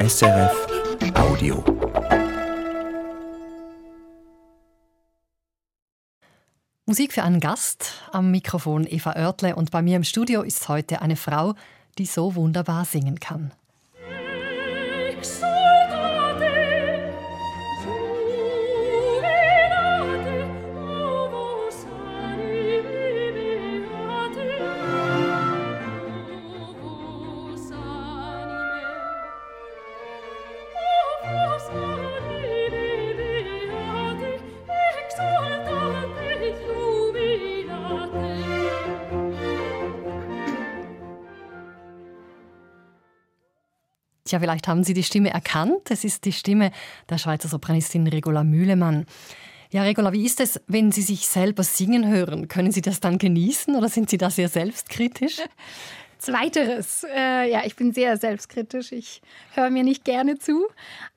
SRF Audio. Musik für einen Gast. Am Mikrofon Eva Oertle und bei mir im Studio ist heute eine Frau, die so wunderbar singen kann. Tja, vielleicht haben Sie die Stimme erkannt. Es ist die Stimme der Schweizer Sopranistin Regula Mühlemann. Ja, Regula, wie ist es, wenn Sie sich selber singen hören? Können Sie das dann genießen oder sind Sie da sehr selbstkritisch? Zweiteres. Äh, ja, ich bin sehr selbstkritisch. Ich höre mir nicht gerne zu.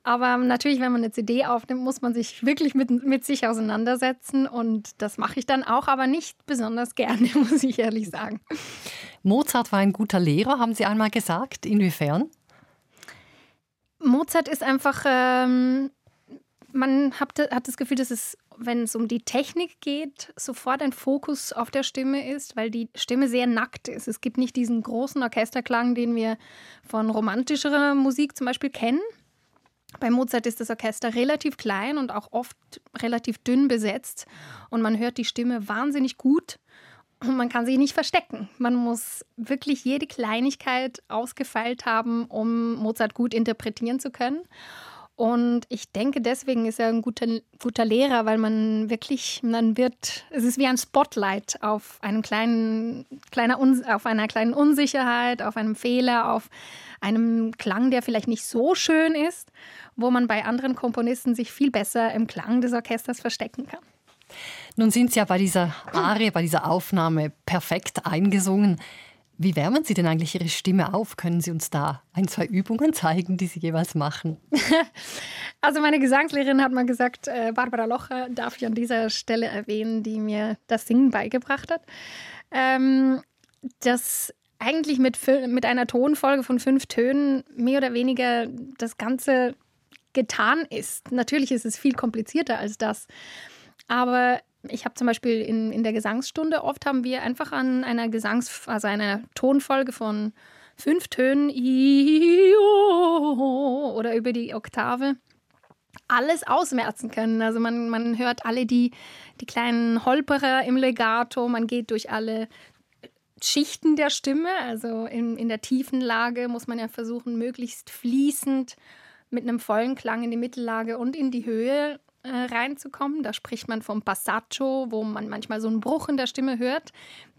Aber natürlich, wenn man eine CD aufnimmt, muss man sich wirklich mit, mit sich auseinandersetzen. Und das mache ich dann auch, aber nicht besonders gerne, muss ich ehrlich sagen. Mozart war ein guter Lehrer, haben Sie einmal gesagt. Inwiefern? Mozart ist einfach, ähm, man hat, hat das Gefühl, dass es, wenn es um die Technik geht, sofort ein Fokus auf der Stimme ist, weil die Stimme sehr nackt ist. Es gibt nicht diesen großen Orchesterklang, den wir von romantischerer Musik zum Beispiel kennen. Bei Mozart ist das Orchester relativ klein und auch oft relativ dünn besetzt und man hört die Stimme wahnsinnig gut und man kann sie nicht verstecken. Man muss wirklich jede Kleinigkeit ausgefeilt haben, um Mozart gut interpretieren zu können. Und ich denke, deswegen ist er ein guter, guter Lehrer, weil man wirklich, man wird, es ist wie ein Spotlight auf einem kleinen, kleiner, auf einer kleinen Unsicherheit, auf einem Fehler, auf einem Klang, der vielleicht nicht so schön ist, wo man bei anderen Komponisten sich viel besser im Klang des Orchesters verstecken kann. Nun sind Sie ja bei dieser Arie, bei dieser Aufnahme perfekt eingesungen. Wie wärmen Sie denn eigentlich Ihre Stimme auf? Können Sie uns da ein, zwei Übungen zeigen, die Sie jeweils machen? Also meine Gesangslehrerin hat mal gesagt, äh, Barbara Locher darf ich an dieser Stelle erwähnen, die mir das Singen beigebracht hat. Ähm, dass eigentlich mit, mit einer Tonfolge von fünf Tönen mehr oder weniger das Ganze getan ist. Natürlich ist es viel komplizierter als das. Aber ich habe zum Beispiel in, in der Gesangsstunde oft haben wir einfach an einer Gesangs-, also einer Tonfolge von fünf Tönen oder über die Oktave alles ausmerzen können. Also man, man hört alle die, die kleinen Holperer im Legato, man geht durch alle Schichten der Stimme. Also in, in der tiefen Lage muss man ja versuchen, möglichst fließend mit einem vollen Klang in die Mittellage und in die Höhe äh, reinzukommen. Da spricht man vom Passaggio, wo man manchmal so einen Bruch in der Stimme hört.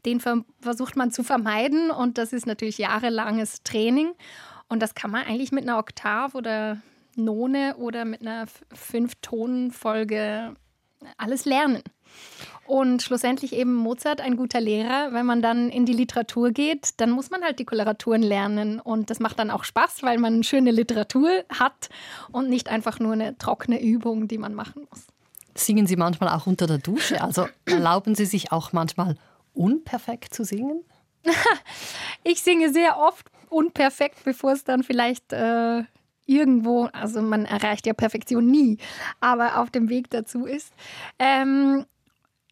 Den ver versucht man zu vermeiden und das ist natürlich jahrelanges Training. Und das kann man eigentlich mit einer Oktav oder None oder mit einer Fünf-Tonen-Folge alles lernen. Und schlussendlich eben Mozart ein guter Lehrer. Wenn man dann in die Literatur geht, dann muss man halt die Koloraturen lernen. Und das macht dann auch Spaß, weil man schöne Literatur hat und nicht einfach nur eine trockene Übung, die man machen muss. Singen Sie manchmal auch unter der Dusche? Also erlauben Sie sich auch manchmal unperfekt zu singen? ich singe sehr oft unperfekt, bevor es dann vielleicht äh, irgendwo, also man erreicht ja Perfektion nie, aber auf dem Weg dazu ist. Ähm,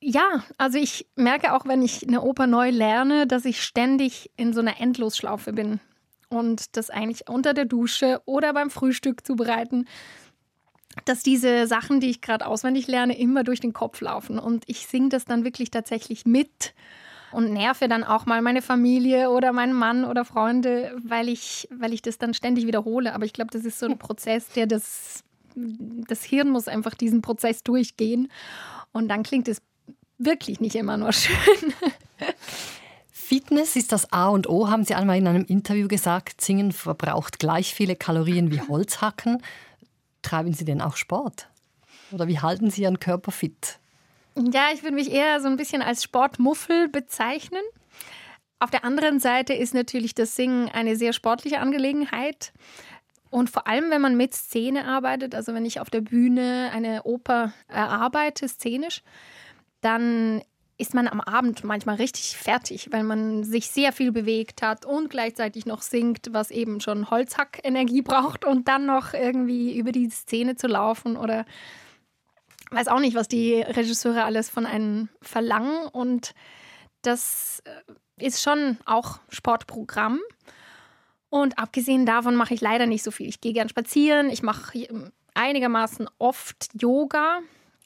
ja, also ich merke auch, wenn ich eine Oper neu lerne, dass ich ständig in so einer Endlosschlaufe bin. Und das eigentlich unter der Dusche oder beim Frühstück zubereiten, dass diese Sachen, die ich gerade auswendig lerne, immer durch den Kopf laufen. Und ich singe das dann wirklich tatsächlich mit und nerve dann auch mal meine Familie oder meinen Mann oder Freunde, weil ich, weil ich das dann ständig wiederhole. Aber ich glaube, das ist so ein Prozess, der das, das Hirn muss einfach diesen Prozess durchgehen. Und dann klingt es wirklich nicht immer nur schön. Fitness ist das A und O, haben Sie einmal in einem Interview gesagt. Singen verbraucht gleich viele Kalorien wie Holzhacken. Treiben Sie denn auch Sport? Oder wie halten Sie Ihren Körper fit? Ja, ich würde mich eher so ein bisschen als Sportmuffel bezeichnen. Auf der anderen Seite ist natürlich das Singen eine sehr sportliche Angelegenheit. Und vor allem, wenn man mit Szene arbeitet, also wenn ich auf der Bühne eine Oper erarbeite, szenisch, dann ist man am Abend manchmal richtig fertig, weil man sich sehr viel bewegt hat und gleichzeitig noch singt, was eben schon Holzhack-Energie braucht und dann noch irgendwie über die Szene zu laufen oder weiß auch nicht, was die Regisseure alles von einem verlangen und das äh, ist schon auch Sportprogramm. Und abgesehen davon mache ich leider nicht so viel. Ich gehe gern spazieren, ich mache einigermaßen oft Yoga,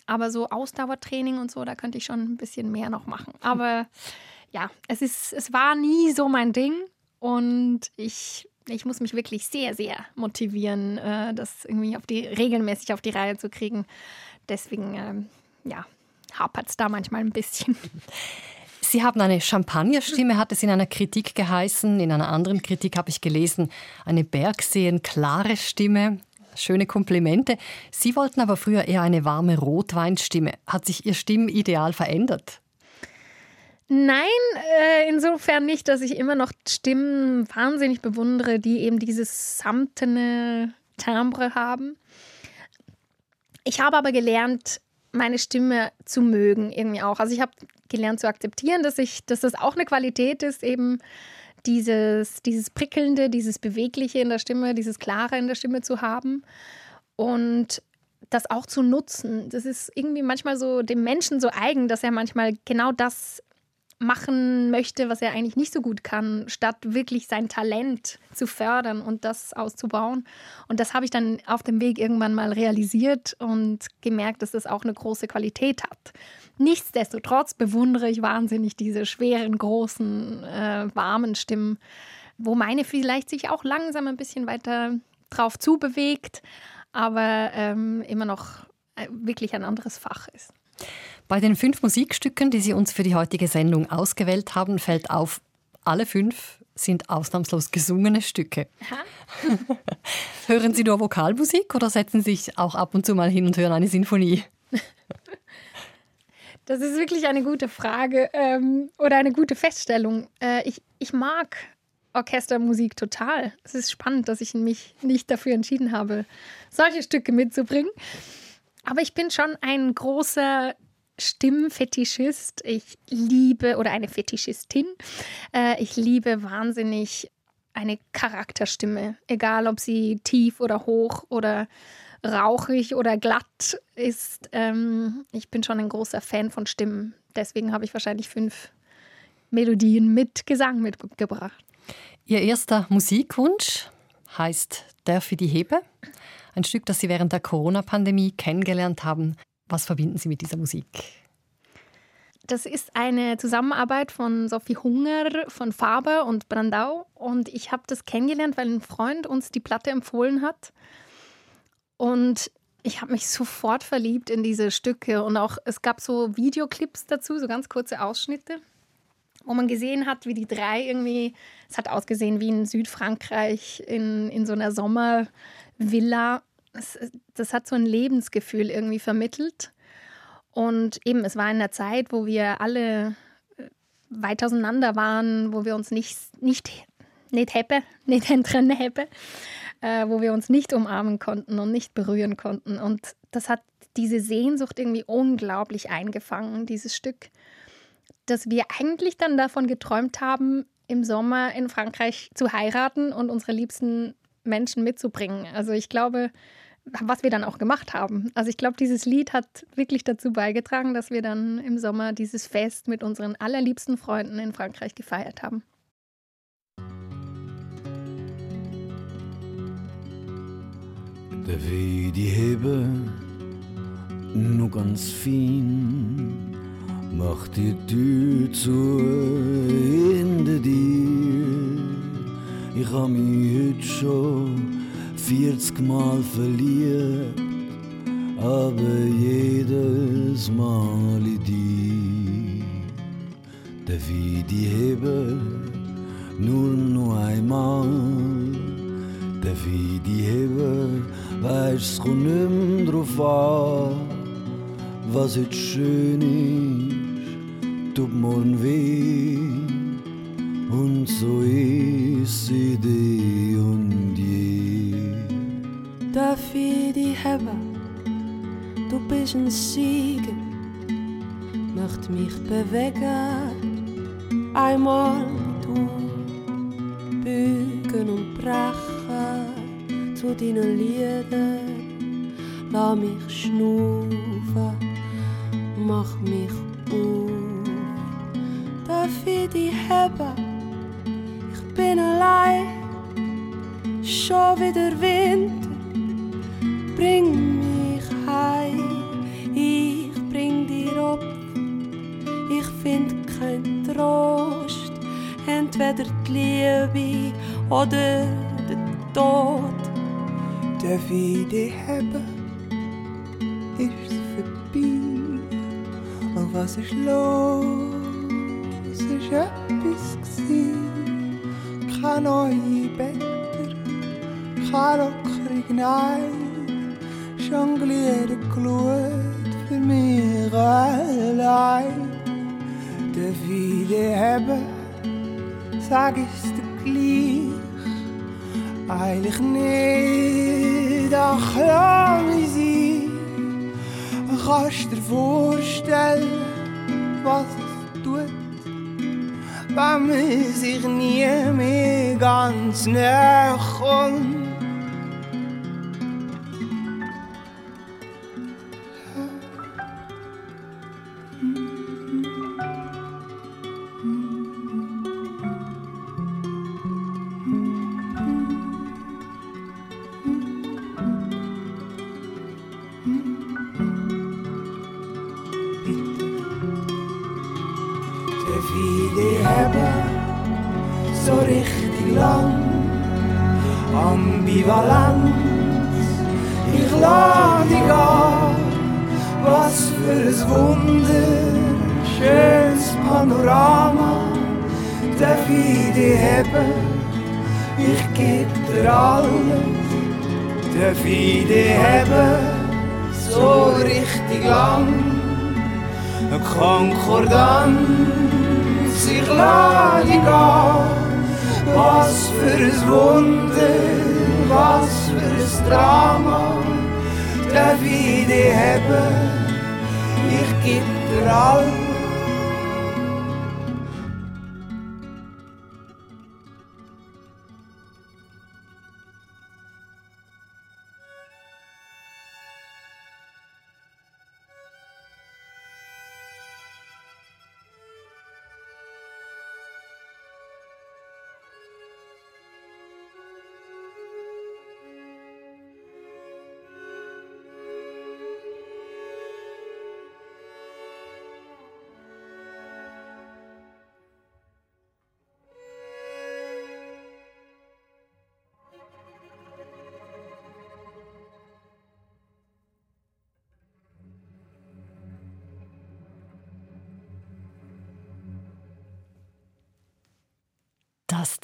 aber so Ausdauertraining und so, da könnte ich schon ein bisschen mehr noch machen. Aber ja, es, ist, es war nie so mein Ding und ich, ich muss mich wirklich sehr, sehr motivieren, äh, das irgendwie auf die, regelmäßig auf die Reihe zu kriegen. Deswegen, äh, ja, hapert es da manchmal ein bisschen. Sie haben eine Champagnerstimme, hat es in einer Kritik geheißen. In einer anderen Kritik habe ich gelesen, eine Bergseen klare Stimme. Schöne Komplimente. Sie wollten aber früher eher eine warme Rotweinstimme. Hat sich Ihr Stimmideal verändert? Nein, äh, insofern nicht, dass ich immer noch Stimmen wahnsinnig bewundere, die eben dieses samtene Timbre haben. Ich habe aber gelernt, meine Stimme zu mögen irgendwie auch. Also ich habe gelernt zu akzeptieren, dass ich, dass das auch eine Qualität ist, eben dieses, dieses Prickelnde, dieses Bewegliche in der Stimme, dieses Klare in der Stimme zu haben und das auch zu nutzen. Das ist irgendwie manchmal so dem Menschen so eigen, dass er manchmal genau das machen möchte, was er eigentlich nicht so gut kann, statt wirklich sein Talent zu fördern und das auszubauen. Und das habe ich dann auf dem Weg irgendwann mal realisiert und gemerkt, dass das auch eine große Qualität hat. Nichtsdestotrotz bewundere ich wahnsinnig diese schweren, großen, äh, warmen Stimmen, wo meine vielleicht sich auch langsam ein bisschen weiter drauf zubewegt, aber ähm, immer noch äh, wirklich ein anderes Fach ist. Bei den fünf Musikstücken, die Sie uns für die heutige Sendung ausgewählt haben, fällt auf, alle fünf sind ausnahmslos gesungene Stücke. hören Sie nur Vokalmusik oder setzen Sie sich auch ab und zu mal hin und hören eine Sinfonie? Das ist wirklich eine gute Frage ähm, oder eine gute Feststellung. Äh, ich, ich mag Orchestermusik total. Es ist spannend, dass ich mich nicht dafür entschieden habe, solche Stücke mitzubringen. Aber ich bin schon ein großer Stimmfetischist. Ich liebe, oder eine Fetischistin, äh, ich liebe wahnsinnig eine Charakterstimme, egal ob sie tief oder hoch oder rauchig oder glatt ist. Ähm, ich bin schon ein großer Fan von Stimmen. Deswegen habe ich wahrscheinlich fünf Melodien mit Gesang mitgebracht. Ihr erster Musikwunsch heißt Der für die Hebe. Ein Stück, das Sie während der Corona-Pandemie kennengelernt haben. Was verbinden Sie mit dieser Musik? Das ist eine Zusammenarbeit von Sophie Hunger, von Faber und Brandau. Und ich habe das kennengelernt, weil ein Freund uns die Platte empfohlen hat. Und ich habe mich sofort verliebt in diese Stücke. Und auch es gab so Videoclips dazu, so ganz kurze Ausschnitte, wo man gesehen hat, wie die drei irgendwie, es hat ausgesehen wie in Südfrankreich in, in so einer Sommervilla. Das, hat so ein Lebensgefühl irgendwie vermittelt. Und eben, es war in einer Zeit, wo wir alle äh, weit auseinander waren, wo wir uns nicht, nicht, nicht hätte, nicht trennen hätte, äh, wo wir uns nicht umarmen konnten und nicht berühren konnten. Und das hat diese Sehnsucht irgendwie unglaublich eingefangen, dieses Stück, dass wir eigentlich dann davon geträumt haben, im Sommer in Frankreich zu heiraten und unsere liebsten Menschen mitzubringen. Also ich glaube, was wir dann auch gemacht haben. Also ich glaube, dieses Lied hat wirklich dazu beigetragen, dass wir dann im Sommer dieses Fest mit unseren allerliebsten Freunden in Frankreich gefeiert haben. Der wie die Hebe nur ganz fein macht die Tür zu hinter dir. Ich hab mich heute schon 40 Mal verliebt, aber jedes Mal in die. Der wie die Hebe nur noch einmal, der wie die Hebe weiß kommt nimm drauf an, was jetzt schön ist, tut morgen weh. Und so ist sie die und darf ich dich haben. Du bist ein Sieger, möchte mich bewegen, einmal du bügen und brechen zu deinen Liedern, lass mich schnaufen, mach mich auf, darf ich dich haben, ich bin allein, schon wieder Winter, bring mich heim, ich bring dir ab, ich find kein Trost, entweder die Liebe oder der Tod. Darf ich dich haben? Ist's vorbei? Und was ist los? Ist etwas gsi? Keine neue Bänder, kein lockere Nein. Jongliere Glut für mich allein. Darf ich dich haben? Sag ich's dir gleich? Eigentlich nicht, ach lass mich sein. Kannst dir vorstellen, was es tut, wenn man sich nie mehr ganz näher kommt? Ich dich haben, ich geb dir alles, darf ich dich haben, so richtig lang. Eine Konkordanz, ich lade dich an. Was für ein Wunder, was für ein Drama, darf ich dich haben, ich geb dir alles.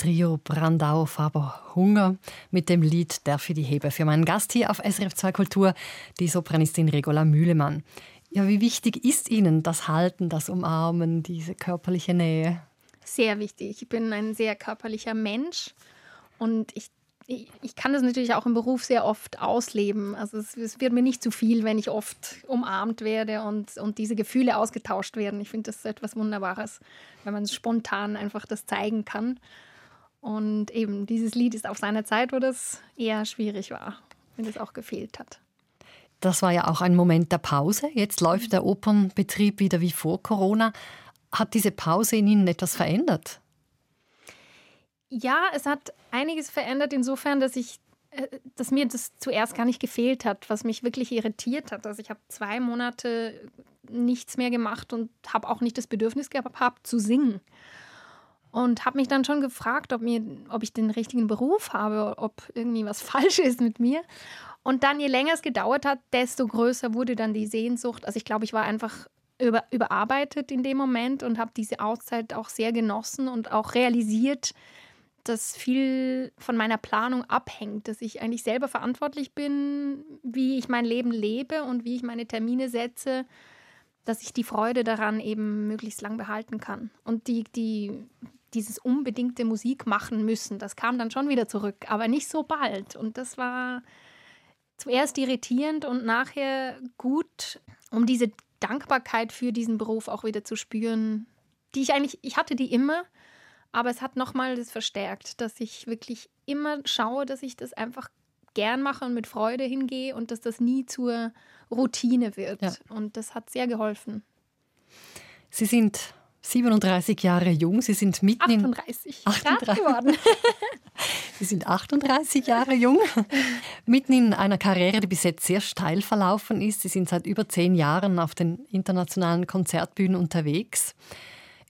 Trio Brandau Faber Hunger mit dem Lied Darf ich die hebe für meinen Gast hier auf SRF 2 Kultur, die Sopranistin Regula Mühlemann. Ja, wie wichtig ist Ihnen das Halten, das Umarmen, diese körperliche Nähe? Sehr wichtig. Ich bin ein sehr körperlicher Mensch und ich, ich, ich kann das natürlich auch im Beruf sehr oft ausleben. Also es, es wird mir nicht zu viel, wenn ich oft umarmt werde und, und diese Gefühle ausgetauscht werden. Ich finde das etwas Wunderbares, wenn man spontan einfach das zeigen kann. Und eben dieses Lied ist auf seiner Zeit, wo das eher schwierig war, wenn das auch gefehlt hat. Das war ja auch ein Moment der Pause. Jetzt läuft der Opernbetrieb wieder wie vor Corona. Hat diese Pause in Ihnen etwas verändert? Ja, es hat einiges verändert insofern, dass ich äh, dass mir das zuerst gar nicht gefehlt hat, was mich wirklich irritiert hat. Also ich habe zwei Monate nichts mehr gemacht und habe auch nicht das Bedürfnis gehabt zu singen. Und habe mich dann schon gefragt, ob, mir, ob ich den richtigen Beruf habe, ob irgendwie was falsch ist mit mir. Und dann, je länger es gedauert hat, desto größer wurde dann die Sehnsucht. Also ich glaube, ich war einfach über, überarbeitet in dem Moment und habe diese Auszeit auch sehr genossen und auch realisiert, dass viel von meiner Planung abhängt, dass ich eigentlich selber verantwortlich bin, wie ich mein Leben lebe und wie ich meine Termine setze, dass ich die Freude daran eben möglichst lang behalten kann. Und die, die, dieses unbedingte Musik machen müssen, das kam dann schon wieder zurück, aber nicht so bald. Und das war zuerst irritierend und nachher gut, um diese Dankbarkeit für diesen Beruf auch wieder zu spüren, die ich eigentlich, ich hatte die immer, aber es hat nochmal das verstärkt, dass ich wirklich immer schaue, dass ich das einfach gern mache und mit Freude hingehe und dass das nie zur Routine wird. Ja. Und das hat sehr geholfen. Sie sind 37 Jahre jung. Sie sind mitten 38. in 38 geworden. Sie sind 38 Jahre jung, mitten in einer Karriere, die bis jetzt sehr steil verlaufen ist. Sie sind seit über zehn Jahren auf den internationalen Konzertbühnen unterwegs.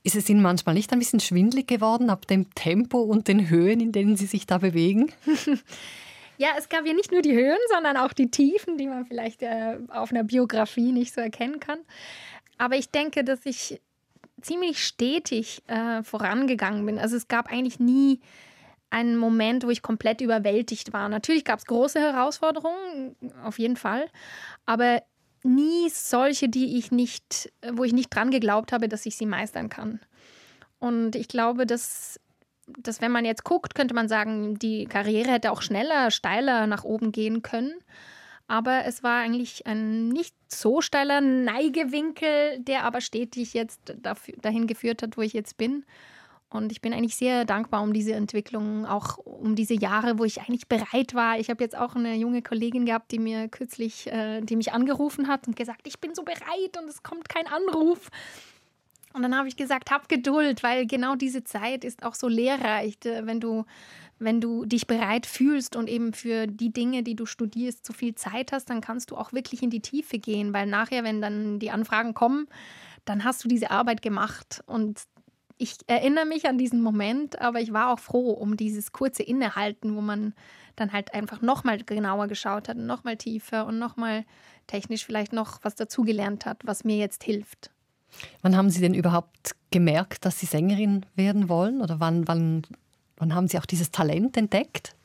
Ist es Ihnen manchmal nicht ein bisschen schwindlig geworden ab dem Tempo und den Höhen, in denen Sie sich da bewegen? Ja, es gab ja nicht nur die Höhen, sondern auch die Tiefen, die man vielleicht äh, auf einer Biografie nicht so erkennen kann. Aber ich denke, dass ich ziemlich stetig äh, vorangegangen bin. Also es gab eigentlich nie einen Moment, wo ich komplett überwältigt war. Natürlich gab es große Herausforderungen, auf jeden Fall, aber nie solche, die ich nicht, wo ich nicht dran geglaubt habe, dass ich sie meistern kann. Und ich glaube, dass, dass wenn man jetzt guckt, könnte man sagen, die Karriere hätte auch schneller, steiler nach oben gehen können. Aber es war eigentlich ein nicht so steiler Neigewinkel, der aber stetig jetzt dafür, dahin geführt hat, wo ich jetzt bin. Und ich bin eigentlich sehr dankbar um diese Entwicklung, auch um diese Jahre, wo ich eigentlich bereit war. Ich habe jetzt auch eine junge Kollegin gehabt, die mir kürzlich, äh, die mich angerufen hat und gesagt, ich bin so bereit und es kommt kein Anruf. Und dann habe ich gesagt, hab Geduld, weil genau diese Zeit ist auch so lehrreich, wenn du, wenn du dich bereit fühlst und eben für die Dinge, die du studierst, so viel Zeit hast, dann kannst du auch wirklich in die Tiefe gehen, weil nachher, wenn dann die Anfragen kommen, dann hast du diese Arbeit gemacht und ich erinnere mich an diesen Moment, aber ich war auch froh um dieses kurze Innehalten, wo man dann halt einfach nochmal genauer geschaut hat, nochmal tiefer und nochmal technisch vielleicht noch was dazugelernt hat, was mir jetzt hilft. Wann haben Sie denn überhaupt gemerkt, dass Sie Sängerin werden wollen? Oder wann, wann, wann haben Sie auch dieses Talent entdeckt?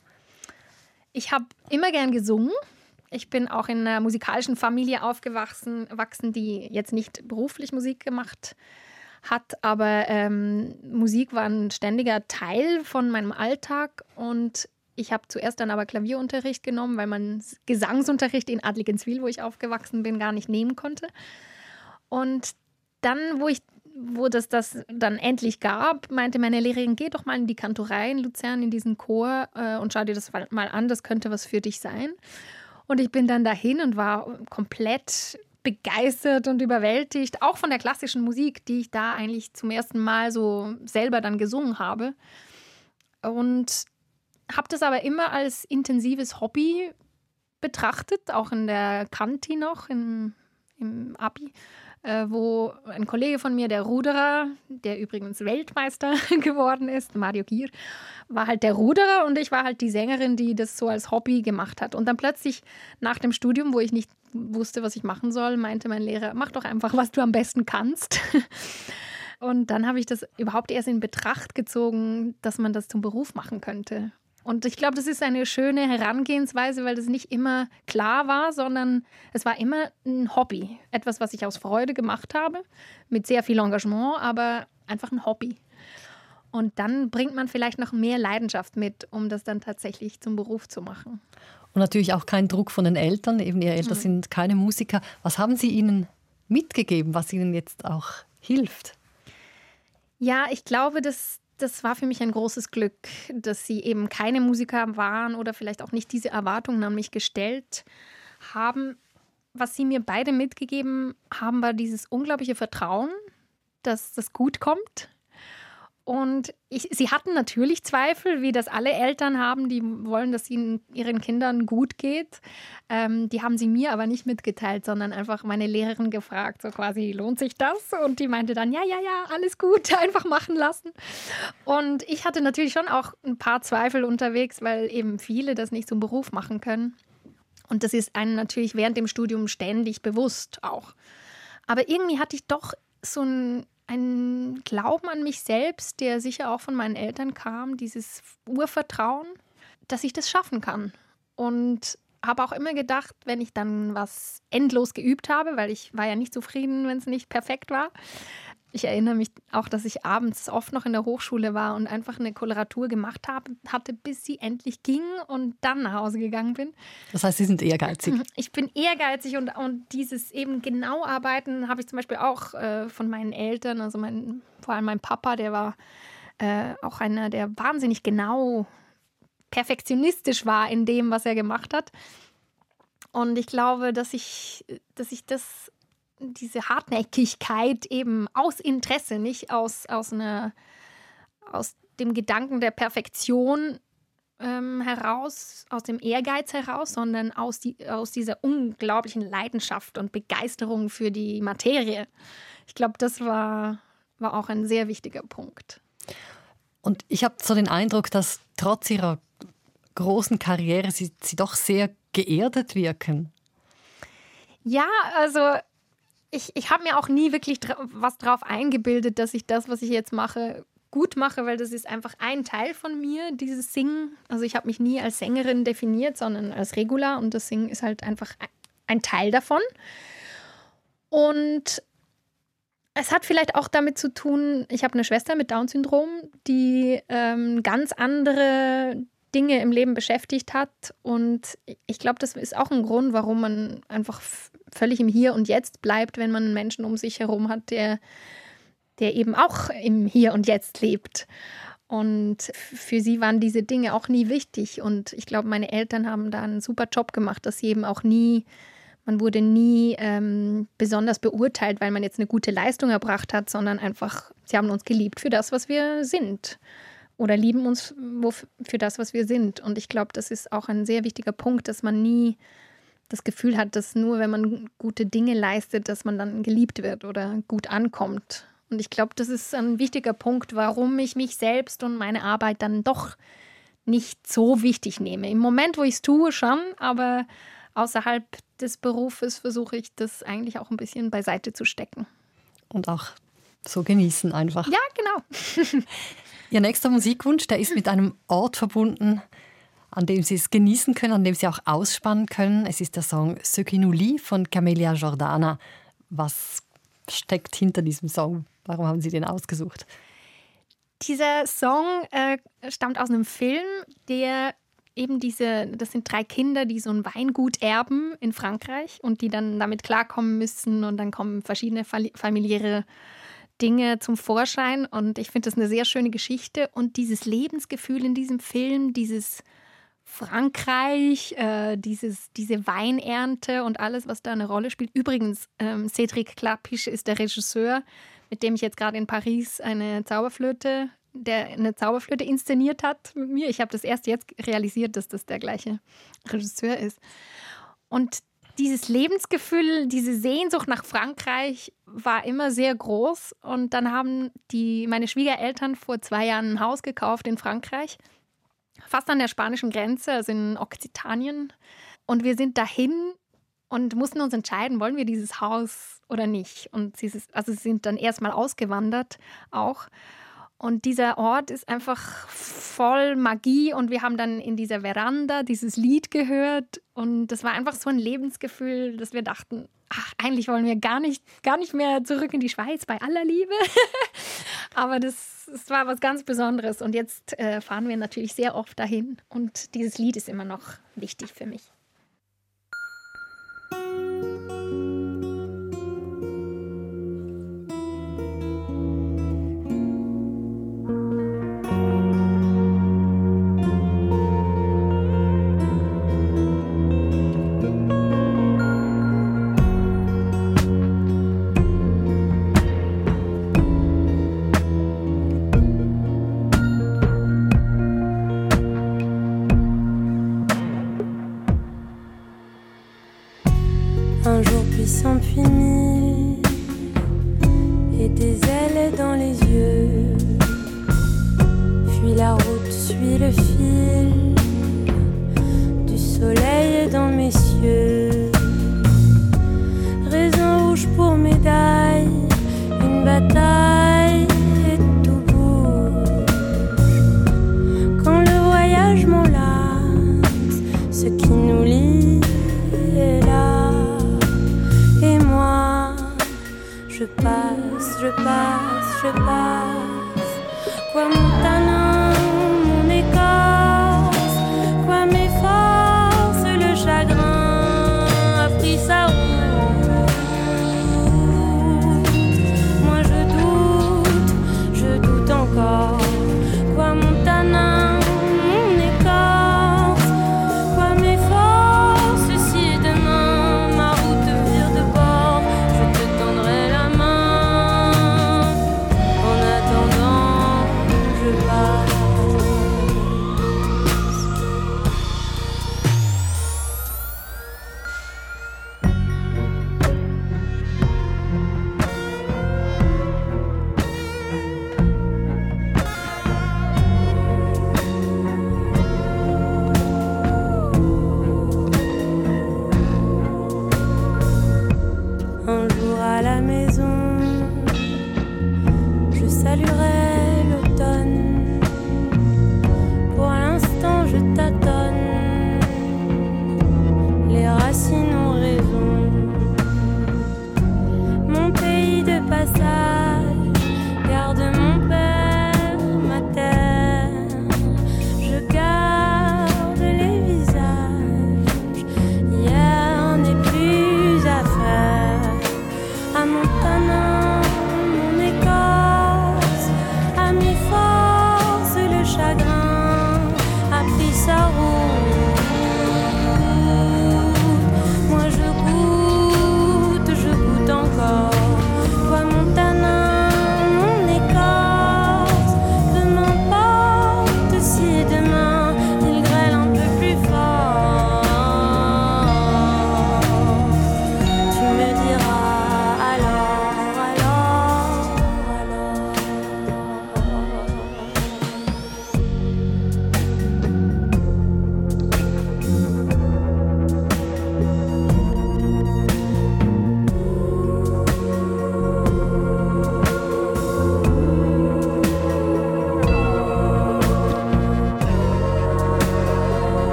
Ich habe immer gern gesungen. Ich bin auch in einer musikalischen Familie aufgewachsen, die jetzt nicht beruflich Musik gemacht hat, aber ähm, Musik war ein ständiger Teil von meinem Alltag und ich habe zuerst dann aber Klavierunterricht genommen, weil man Gesangsunterricht in Adligenswil, wo ich aufgewachsen bin, gar nicht nehmen konnte. Und dann, wo ich wo das das dann endlich gab, meinte meine Lehrerin, geh doch mal in die Kantorei in Luzern, in diesen Chor äh, und schau dir das mal an, das könnte was für dich sein. Und ich bin dann dahin und war komplett begeistert und überwältigt, auch von der klassischen Musik, die ich da eigentlich zum ersten Mal so selber dann gesungen habe. Und habe das aber immer als intensives Hobby betrachtet, auch in der Kanti noch, im, im Abi wo ein Kollege von mir, der Ruderer, der übrigens Weltmeister geworden ist, Mario Gier, war halt der Ruderer und ich war halt die Sängerin, die das so als Hobby gemacht hat. Und dann plötzlich nach dem Studium, wo ich nicht wusste, was ich machen soll, meinte mein Lehrer, mach doch einfach, was du am besten kannst. Und dann habe ich das überhaupt erst in Betracht gezogen, dass man das zum Beruf machen könnte. Und ich glaube, das ist eine schöne Herangehensweise, weil das nicht immer klar war, sondern es war immer ein Hobby. Etwas, was ich aus Freude gemacht habe, mit sehr viel Engagement, aber einfach ein Hobby. Und dann bringt man vielleicht noch mehr Leidenschaft mit, um das dann tatsächlich zum Beruf zu machen. Und natürlich auch kein Druck von den Eltern. Eben Ihre Eltern mhm. sind keine Musiker. Was haben Sie ihnen mitgegeben, was ihnen jetzt auch hilft? Ja, ich glaube, dass das war für mich ein großes Glück, dass sie eben keine Musiker waren oder vielleicht auch nicht diese Erwartungen an mich gestellt haben. Was sie mir beide mitgegeben haben, war dieses unglaubliche Vertrauen, dass das gut kommt, und ich, sie hatten natürlich Zweifel, wie das alle Eltern haben, die wollen, dass ihnen ihren Kindern gut geht. Ähm, die haben sie mir aber nicht mitgeteilt, sondern einfach meine Lehrerin gefragt, so quasi, lohnt sich das? Und die meinte dann, ja, ja, ja, alles gut, einfach machen lassen. Und ich hatte natürlich schon auch ein paar Zweifel unterwegs, weil eben viele das nicht zum Beruf machen können. Und das ist einem natürlich während dem Studium ständig bewusst auch. Aber irgendwie hatte ich doch so ein ein Glauben an mich selbst, der sicher auch von meinen Eltern kam, dieses Urvertrauen, dass ich das schaffen kann. Und habe auch immer gedacht, wenn ich dann was endlos geübt habe, weil ich war ja nicht zufrieden, wenn es nicht perfekt war, ich erinnere mich auch, dass ich abends oft noch in der Hochschule war und einfach eine Koloratur gemacht habe, hatte, bis sie endlich ging und dann nach Hause gegangen bin. Das heißt, Sie sind ehrgeizig. Ich bin ehrgeizig und, und dieses eben genau arbeiten habe ich zum Beispiel auch äh, von meinen Eltern, also mein, vor allem mein Papa, der war äh, auch einer, der wahnsinnig genau perfektionistisch war in dem, was er gemacht hat. Und ich glaube, dass ich, dass ich das diese Hartnäckigkeit eben aus Interesse, nicht aus, aus, einer, aus dem Gedanken der Perfektion ähm, heraus, aus dem Ehrgeiz heraus, sondern aus, die, aus dieser unglaublichen Leidenschaft und Begeisterung für die Materie. Ich glaube, das war, war auch ein sehr wichtiger Punkt. Und ich habe so den Eindruck, dass trotz ihrer großen Karriere sie, sie doch sehr geerdet wirken. Ja, also ich, ich habe mir auch nie wirklich dra was drauf eingebildet, dass ich das, was ich jetzt mache, gut mache, weil das ist einfach ein Teil von mir, dieses Singen. Also ich habe mich nie als Sängerin definiert, sondern als Regular und das Singen ist halt einfach ein Teil davon. Und es hat vielleicht auch damit zu tun, ich habe eine Schwester mit Down-Syndrom, die ähm, ganz andere Dinge im Leben beschäftigt hat. Und ich glaube, das ist auch ein Grund, warum man einfach völlig im Hier und Jetzt bleibt, wenn man einen Menschen um sich herum hat, der, der eben auch im Hier und Jetzt lebt. Und für sie waren diese Dinge auch nie wichtig. Und ich glaube, meine Eltern haben da einen super Job gemacht, dass sie eben auch nie, man wurde nie ähm, besonders beurteilt, weil man jetzt eine gute Leistung erbracht hat, sondern einfach, sie haben uns geliebt für das, was wir sind. Oder lieben uns für das, was wir sind. Und ich glaube, das ist auch ein sehr wichtiger Punkt, dass man nie das Gefühl hat, dass nur wenn man gute Dinge leistet, dass man dann geliebt wird oder gut ankommt. Und ich glaube, das ist ein wichtiger Punkt, warum ich mich selbst und meine Arbeit dann doch nicht so wichtig nehme. Im Moment, wo ich es tue, schon, aber außerhalb des Berufes versuche ich das eigentlich auch ein bisschen beiseite zu stecken. Und auch so genießen einfach. Ja, genau. Ihr nächster Musikwunsch, der ist mit einem Ort verbunden, an dem Sie es genießen können, an dem Sie auch ausspannen können. Es ist der Song Ce qui nous lie von Camelia Jordana. Was steckt hinter diesem Song? Warum haben Sie den ausgesucht? Dieser Song äh, stammt aus einem Film, der eben diese, das sind drei Kinder, die so ein Weingut erben in Frankreich und die dann damit klarkommen müssen und dann kommen verschiedene familiäre Dinge zum Vorschein und ich finde das eine sehr schöne Geschichte und dieses Lebensgefühl in diesem Film, dieses Frankreich, äh, dieses, diese Weinernte und alles, was da eine Rolle spielt. Übrigens, ähm, Cédric Clapiche ist der Regisseur, mit dem ich jetzt gerade in Paris eine Zauberflöte, der eine Zauberflöte inszeniert hat mit mir. Ich habe das erst jetzt realisiert, dass das der gleiche Regisseur ist. Und dieses Lebensgefühl, diese Sehnsucht nach Frankreich war immer sehr groß. Und dann haben die, meine Schwiegereltern vor zwei Jahren ein Haus gekauft in Frankreich fast an der spanischen Grenze, also in Okzitanien. Und wir sind dahin und mussten uns entscheiden, wollen wir dieses Haus oder nicht. Und sie, also sie sind dann erstmal ausgewandert auch. Und dieser Ort ist einfach voll Magie und wir haben dann in dieser Veranda dieses Lied gehört und das war einfach so ein Lebensgefühl, dass wir dachten, ach, eigentlich wollen wir gar nicht, gar nicht mehr zurück in die Schweiz bei aller Liebe. Aber das, das war was ganz Besonderes und jetzt äh, fahren wir natürlich sehr oft dahin und dieses Lied ist immer noch wichtig für mich.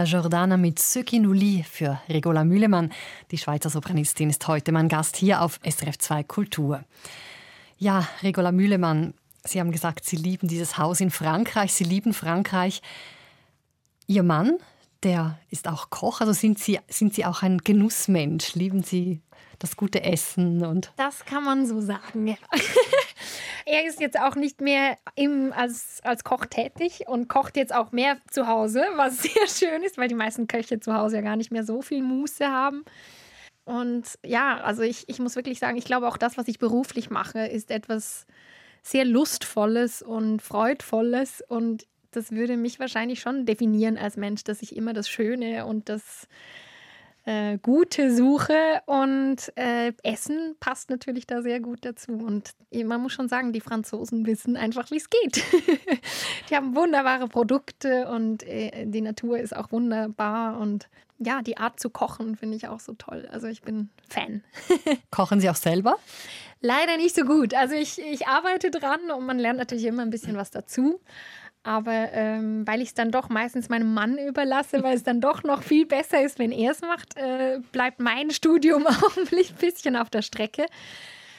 Camelia Jordana mit Söki Nuli für Regola Mühlemann. Die Schweizer Sopranistin ist heute mein Gast hier auf SRF 2 Kultur. Ja, Regola Mühlemann, Sie haben gesagt, Sie lieben dieses Haus in Frankreich, Sie lieben Frankreich. Ihr Mann, der ist auch Koch, also sind Sie, sind Sie auch ein Genussmensch? Lieben Sie das gute Essen und. Das kann man so sagen, ja. er ist jetzt auch nicht mehr im, als, als Koch tätig und kocht jetzt auch mehr zu Hause, was sehr schön ist, weil die meisten Köche zu Hause ja gar nicht mehr so viel Muße haben. Und ja, also ich, ich muss wirklich sagen, ich glaube auch das, was ich beruflich mache, ist etwas sehr Lustvolles und Freudvolles. Und das würde mich wahrscheinlich schon definieren als Mensch, dass ich immer das Schöne und das äh, gute Suche und äh, Essen passt natürlich da sehr gut dazu. Und man muss schon sagen, die Franzosen wissen einfach, wie es geht. die haben wunderbare Produkte und äh, die Natur ist auch wunderbar und ja, die Art zu kochen finde ich auch so toll. Also ich bin Fan. Kochen Sie auch selber? Leider nicht so gut. Also ich, ich arbeite dran und man lernt natürlich immer ein bisschen was dazu. Aber ähm, weil ich es dann doch meistens meinem Mann überlasse, weil es dann doch noch viel besser ist, wenn er es macht, äh, bleibt mein Studium auch ein bisschen auf der Strecke.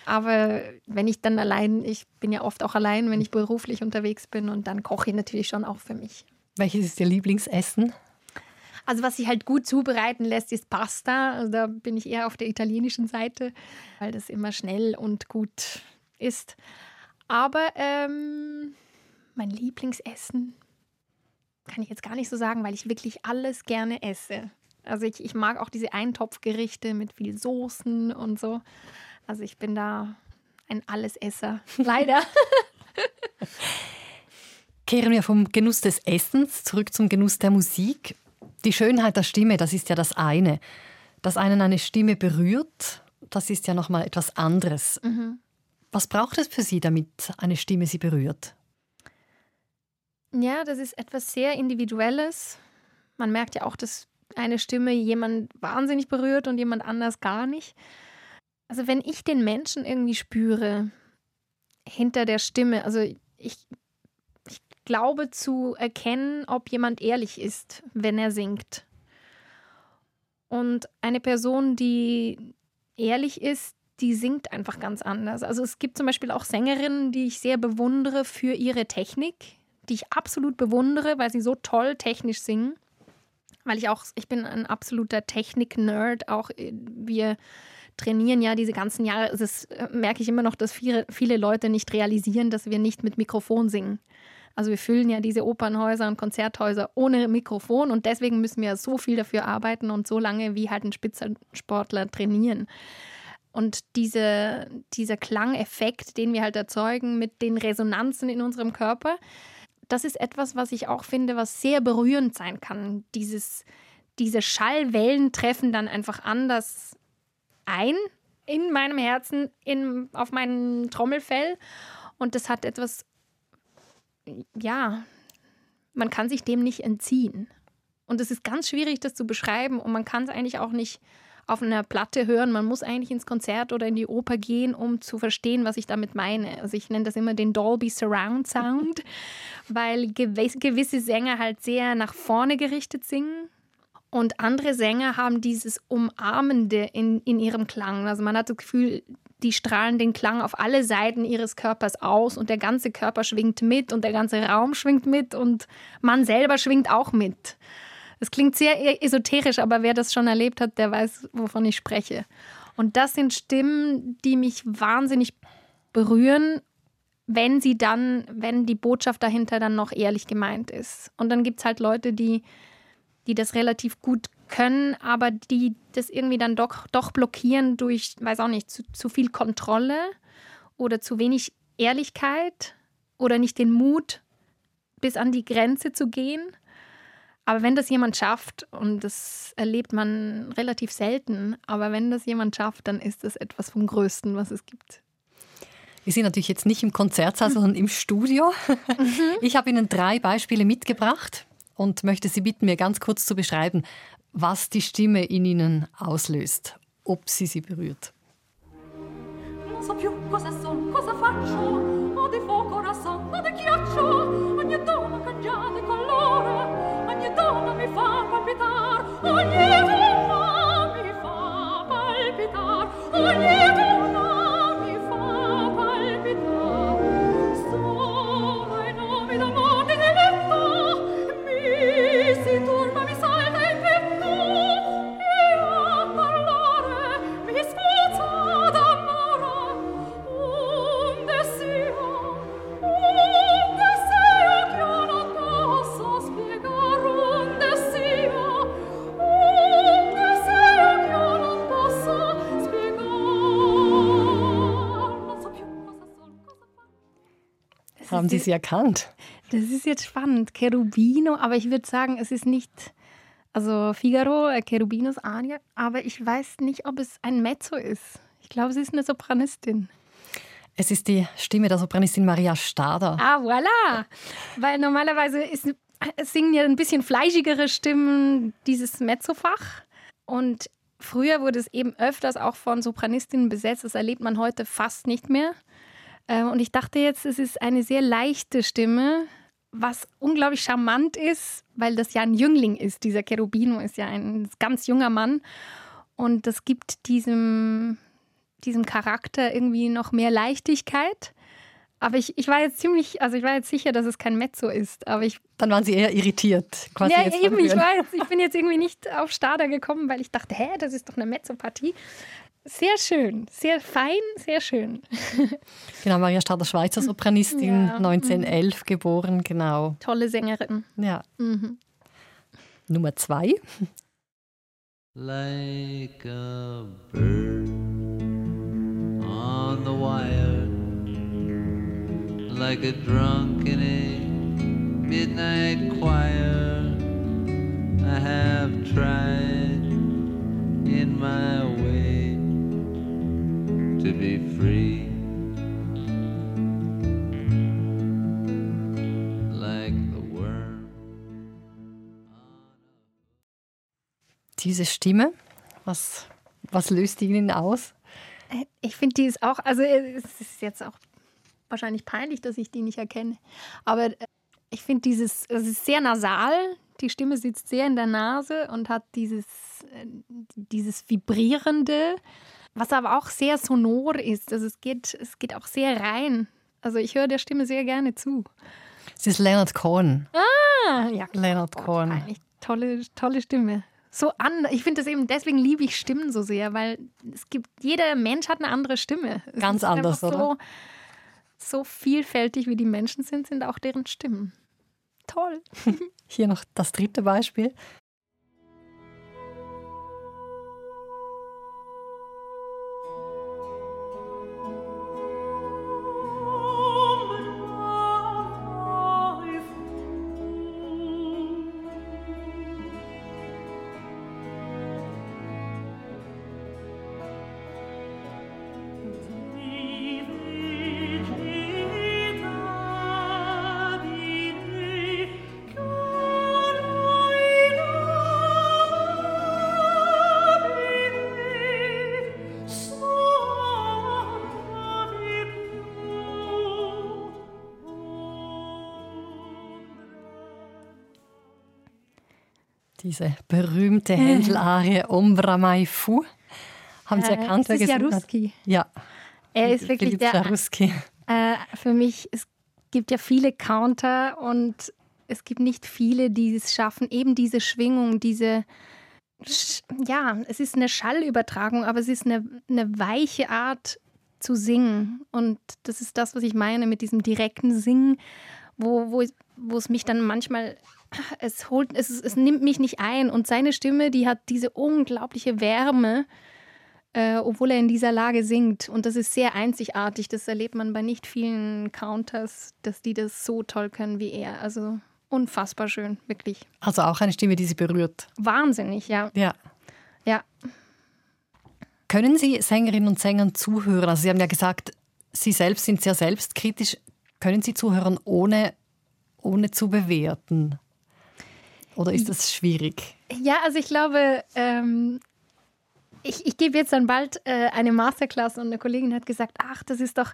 Aber wenn ich dann allein, ich bin ja oft auch allein, wenn ich beruflich unterwegs bin und dann koche ich natürlich schon auch für mich. Welches ist Ihr Lieblingsessen? Also was sich halt gut zubereiten lässt, ist Pasta. Also da bin ich eher auf der italienischen Seite, weil das immer schnell und gut ist. Aber ähm, mein Lieblingsessen kann ich jetzt gar nicht so sagen, weil ich wirklich alles gerne esse. Also ich, ich mag auch diese Eintopfgerichte mit viel Soßen und so. Also ich bin da ein Allesesser, leider. Kehren wir vom Genuss des Essens zurück zum Genuss der Musik. Die Schönheit der Stimme, das ist ja das eine. Dass einen eine Stimme berührt, das ist ja noch mal etwas anderes. Mhm. Was braucht es für Sie, damit eine Stimme Sie berührt? Ja, das ist etwas sehr Individuelles. Man merkt ja auch, dass eine Stimme jemand wahnsinnig berührt und jemand anders gar nicht. Also wenn ich den Menschen irgendwie spüre hinter der Stimme, also ich, ich glaube zu erkennen, ob jemand ehrlich ist, wenn er singt. Und eine Person, die ehrlich ist, die singt einfach ganz anders. Also es gibt zum Beispiel auch Sängerinnen, die ich sehr bewundere für ihre Technik, die ich absolut bewundere, weil sie so toll technisch singen. Weil ich auch, ich bin ein absoluter Technik-Nerd. Auch äh, wir trainieren ja diese ganzen Jahre. Das äh, merke ich immer noch, dass viele, viele Leute nicht realisieren, dass wir nicht mit Mikrofon singen. Also wir füllen ja diese Opernhäuser und Konzerthäuser ohne Mikrofon und deswegen müssen wir so viel dafür arbeiten und so lange wie halt ein Spitzensportler trainieren. Und diese, dieser Klangeffekt, den wir halt erzeugen mit den Resonanzen in unserem Körper, das ist etwas, was ich auch finde, was sehr berührend sein kann. Dieses, diese Schallwellen treffen dann einfach anders ein in meinem Herzen, in, auf meinem Trommelfell. Und das hat etwas, ja, man kann sich dem nicht entziehen. Und es ist ganz schwierig, das zu beschreiben. Und man kann es eigentlich auch nicht auf einer Platte hören. Man muss eigentlich ins Konzert oder in die Oper gehen, um zu verstehen, was ich damit meine. Also ich nenne das immer den Dolby Surround Sound, weil gewisse Sänger halt sehr nach vorne gerichtet singen. Und andere Sänger haben dieses Umarmende in, in ihrem Klang. Also man hat das Gefühl, die strahlen den Klang auf alle Seiten ihres Körpers aus und der ganze Körper schwingt mit und der ganze Raum schwingt mit und man selber schwingt auch mit. Es klingt sehr e- esoterisch, aber wer das schon erlebt hat, der weiß, wovon ich spreche. Und das sind Stimmen, die mich wahnsinnig berühren, wenn sie dann, wenn die Botschaft dahinter dann noch ehrlich gemeint ist. Und dann gibt es halt Leute, die, die das relativ gut können, aber die das irgendwie dann doch, doch blockieren durch, weiß auch nicht, zu, zu viel Kontrolle oder zu wenig Ehrlichkeit oder nicht den Mut, bis an die Grenze zu gehen. Aber wenn das jemand schafft, und das erlebt man relativ selten, aber wenn das jemand schafft, dann ist das etwas vom Größten, was es gibt. Wir sind natürlich jetzt nicht im Konzertsaal, sondern im Studio. Ich habe Ihnen drei Beispiele mitgebracht und möchte Sie bitten, mir ganz kurz zu beschreiben, was die Stimme in Ihnen auslöst, ob sie sie berührt. So più cosa son, cosa faccio, ogni trema mi fa palpitar ogni Haben Sie sie erkannt? Das ist jetzt spannend. Cherubino, aber ich würde sagen, es ist nicht, also Figaro, äh, Cherubinos Arie, aber ich weiß nicht, ob es ein Mezzo ist. Ich glaube, sie ist eine Sopranistin. Es ist die Stimme der Sopranistin Maria Stader. Ah, voilà! Weil normalerweise ist, es singen ja ein bisschen fleischigere Stimmen dieses Mezzofach. Und früher wurde es eben öfters auch von Sopranistinnen besetzt. Das erlebt man heute fast nicht mehr. Ähm, Und ich dachte jetzt, es ist eine sehr leichte Stimme, was unglaublich charmant ist, weil das ja ein Jüngling ist. Dieser Cherubino ist ja ein ganz junger Mann. Und das gibt diesem, diesem Charakter irgendwie noch mehr Leichtigkeit. Aber ich, ich war jetzt ziemlich, also ich war jetzt sicher, dass es kein Mezzo ist. Aber ich, Dann waren Sie eher irritiert. Quasi ja, eben, ich, war jetzt, ich bin jetzt irgendwie nicht auf Stader gekommen, weil ich dachte, hä, das ist doch eine Mezzo-Partie. Sehr schön, sehr fein, sehr schön. Genau, Maria Stader, Schweizer Sopranistin, Ja. 1911 geboren, genau. Tolle Sängerin. Ja. Mhm. Nummer zwei. like a bird on the wire, like a drunk in a midnight choir. I have tried in my way to be free. Like the worm. Diese Stimme, was, was löst die in Ihnen aus? Äh, Ich finde, die ist auch, also äh, es ist jetzt auch wahrscheinlich peinlich, dass ich die nicht erkenne. Aber äh, ich finde dieses, es ist sehr nasal. Die Stimme sitzt sehr in der Nase und hat dieses, dieses Vibrierende, was aber auch sehr sonor ist. Also es geht, es geht auch sehr rein. Also ich höre der Stimme sehr gerne zu. Es ist Leonard Cohen. Ah, ja. Leonard Gott, Cohen. peinlich. Tolle, tolle Stimme. So an, ich finde das eben, deswegen liebe ich Stimmen so sehr, weil es gibt, jeder Mensch hat eine andere Stimme. Es Ganz anders, so, oder? So vielfältig wie die Menschen sind, sind auch deren Stimmen. Toll. Hier noch das dritte Beispiel. Diese berühmte Händel-Arie Ombra Mai Fu. Haben Sie Äh, erkannt, das ist gesungen hat? Jaruski. Ja. Er ist wirklich Philipp der, Jaruski. Äh, für mich, es gibt ja viele Counter und es gibt nicht viele, die es schaffen, eben diese Schwingung, diese, ja, es ist eine Schallübertragung, aber es ist eine, eine weiche Art zu singen. Und das ist das, was ich meine mit diesem direkten Singen, wo, wo, wo es mich dann manchmal, es holt, es, es nimmt mich nicht ein. Und seine Stimme, die hat diese unglaubliche Wärme, äh, obwohl er in dieser Lage singt. Und das ist sehr einzigartig. Das erlebt man bei nicht vielen Counters, dass die das so toll können wie er. Also unfassbar schön, wirklich. Also auch eine Stimme, die Sie berührt. Wahnsinnig, ja. Ja. Ja, Können Sie Sängerinnen und Sängern zuhören? Also Sie haben ja gesagt, Sie selbst sind sehr selbstkritisch. Können Sie zuhören, ohne, ohne zu bewerten? Oder ist das schwierig? Ja, also ich glaube, ähm, ich, ich gebe jetzt dann bald äh, eine Masterclass und eine Kollegin hat gesagt, ach, das ist doch,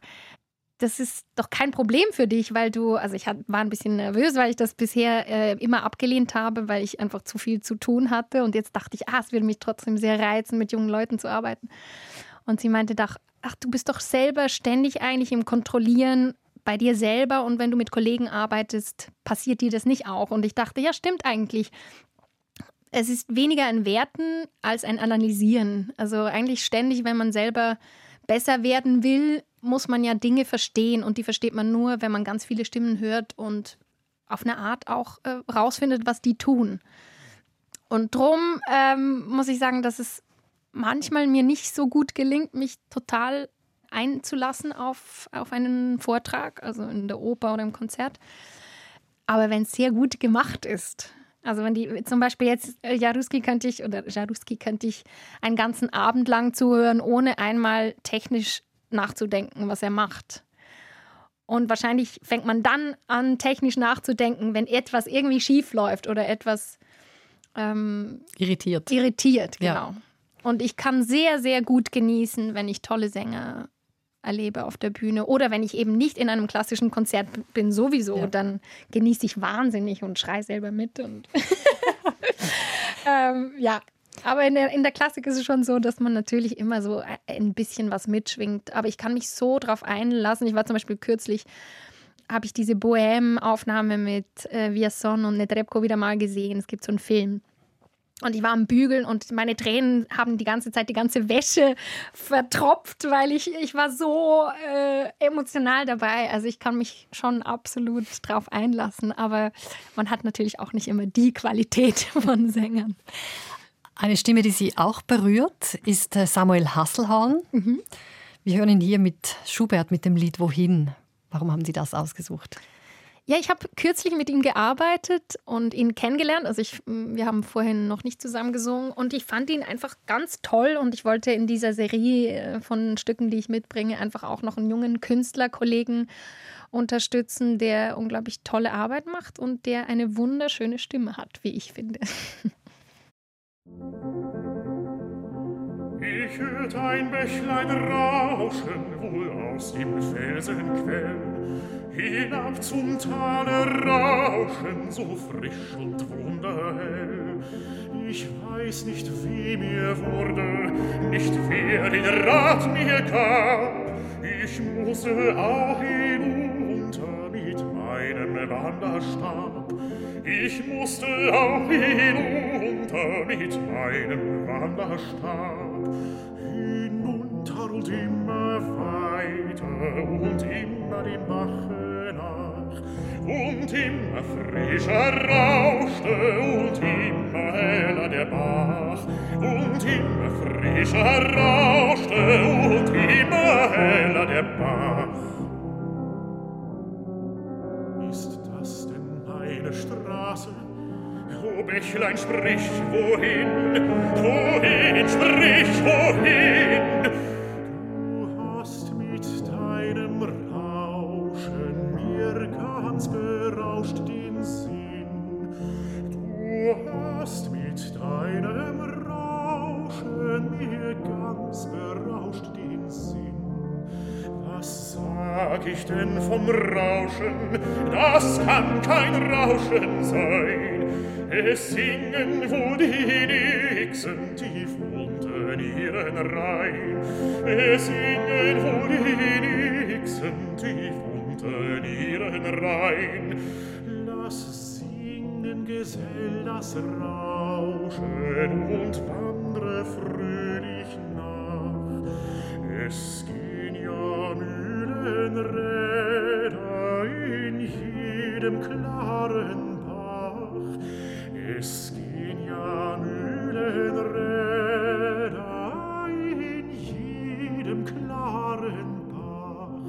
das ist doch kein Problem für dich, weil du, also ich war ein bisschen nervös, weil ich das bisher äh, immer abgelehnt habe, weil ich einfach zu viel zu tun hatte und jetzt dachte ich, ah, es würde mich trotzdem sehr reizen, mit jungen Leuten zu arbeiten. Und sie meinte doch, ach, du bist doch selber ständig eigentlich im Kontrollieren bei dir selber und wenn du mit Kollegen arbeitest, passiert dir das nicht auch. Und ich dachte, ja, stimmt eigentlich. Es ist weniger ein Werten als ein Analysieren. Also eigentlich ständig, wenn man selber besser werden will, muss man ja Dinge verstehen und die versteht man nur, wenn man ganz viele Stimmen hört und auf eine Art auch äh, rausfindet, was die tun. Und drum ähm, muss ich sagen, dass es manchmal mir nicht so gut gelingt, mich total einzulassen auf, auf einen Vortrag, also in der Oper oder im Konzert. Aber wenn es sehr gut gemacht ist, also wenn die zum Beispiel jetzt äh, Jaruski könnte ich oder Jaruski könnte ich einen ganzen Abend lang zuhören, ohne einmal technisch nachzudenken, was er macht. Und wahrscheinlich fängt man dann an, technisch nachzudenken, wenn etwas irgendwie schief läuft oder etwas ähm, irritiert. Irritiert, genau. Ja. Und ich kann sehr, sehr gut genießen, wenn ich tolle Sänger erlebe auf der Bühne. Oder wenn ich eben nicht in einem klassischen Konzert bin, sowieso, ja. dann genieße ich wahnsinnig und schreie selber mit. Und ähm, ja, aber in der, in der Klassik ist es schon so, dass man natürlich immer so ein bisschen was mitschwingt. Aber ich kann mich so drauf einlassen. Ich war zum Beispiel kürzlich, habe ich diese Bohème-Aufnahme mit äh, Viason und Nedrebko wieder mal gesehen. Es gibt so einen Film. Und ich war am Bügeln und meine Tränen haben die ganze Zeit die ganze Wäsche vertropft, weil ich, ich war so äh, emotional dabei. Also ich kann mich schon absolut drauf einlassen, aber man hat natürlich auch nicht immer die Qualität von Sängern. Eine Stimme, die Sie auch berührt, ist äh, Samuel Hasselhorn. Mhm. Wir hören ihn hier mit Schubert mit dem Lied Wohin. Warum haben Sie das ausgesucht? Ja, ich habe kürzlich mit ihm gearbeitet und ihn kennengelernt. Also ich, wir haben vorhin noch nicht zusammen gesungen und ich fand ihn einfach ganz toll und ich wollte in dieser Serie äh, von Stücken, die ich mitbringe, einfach auch noch einen jungen Künstlerkollegen unterstützen, der unglaublich tolle Arbeit macht und der eine wunderschöne Stimme hat, wie ich finde. Ich hört ein Bächlein rauschen, wohl aus dem Felsenquell, hinab zum Tale rauschen, so frisch und wunderhell. Ich weiß nicht, wie mir wurde, nicht wer den Rat mir gab, ich musste auch hinunter mit meinem Wanderstab. Ich musste auch hinunter mit meinem Wanderstab. Hinunter und immer weiter und immer dem Bache nach. Und immer frischer rauschte und immer heller der Bach. Und immer frischer rauschte und immer heller der Bach. Straße. O Bächlein, sprich, wohin? Wohin, sprich, wohin? Du hast mit deinem Rauschen mir ganz berauscht den Sinn. Du hast mit deinem Rauschen mir ganz berauscht den Sinn. Was sag ich denn vom Rauschen? Das kann kein Rauschen sein. Es singen wohl die Nixen tief unten ihren Rhein. Es singen wohl die Nixen tief unten ihren Rhein. Lass singen, Gesell, das Rauschen und wandre fröhlich nach. Es Räder in jedem klaren Bach. Es gehen ja Mühlenräder in jedem klaren Bach.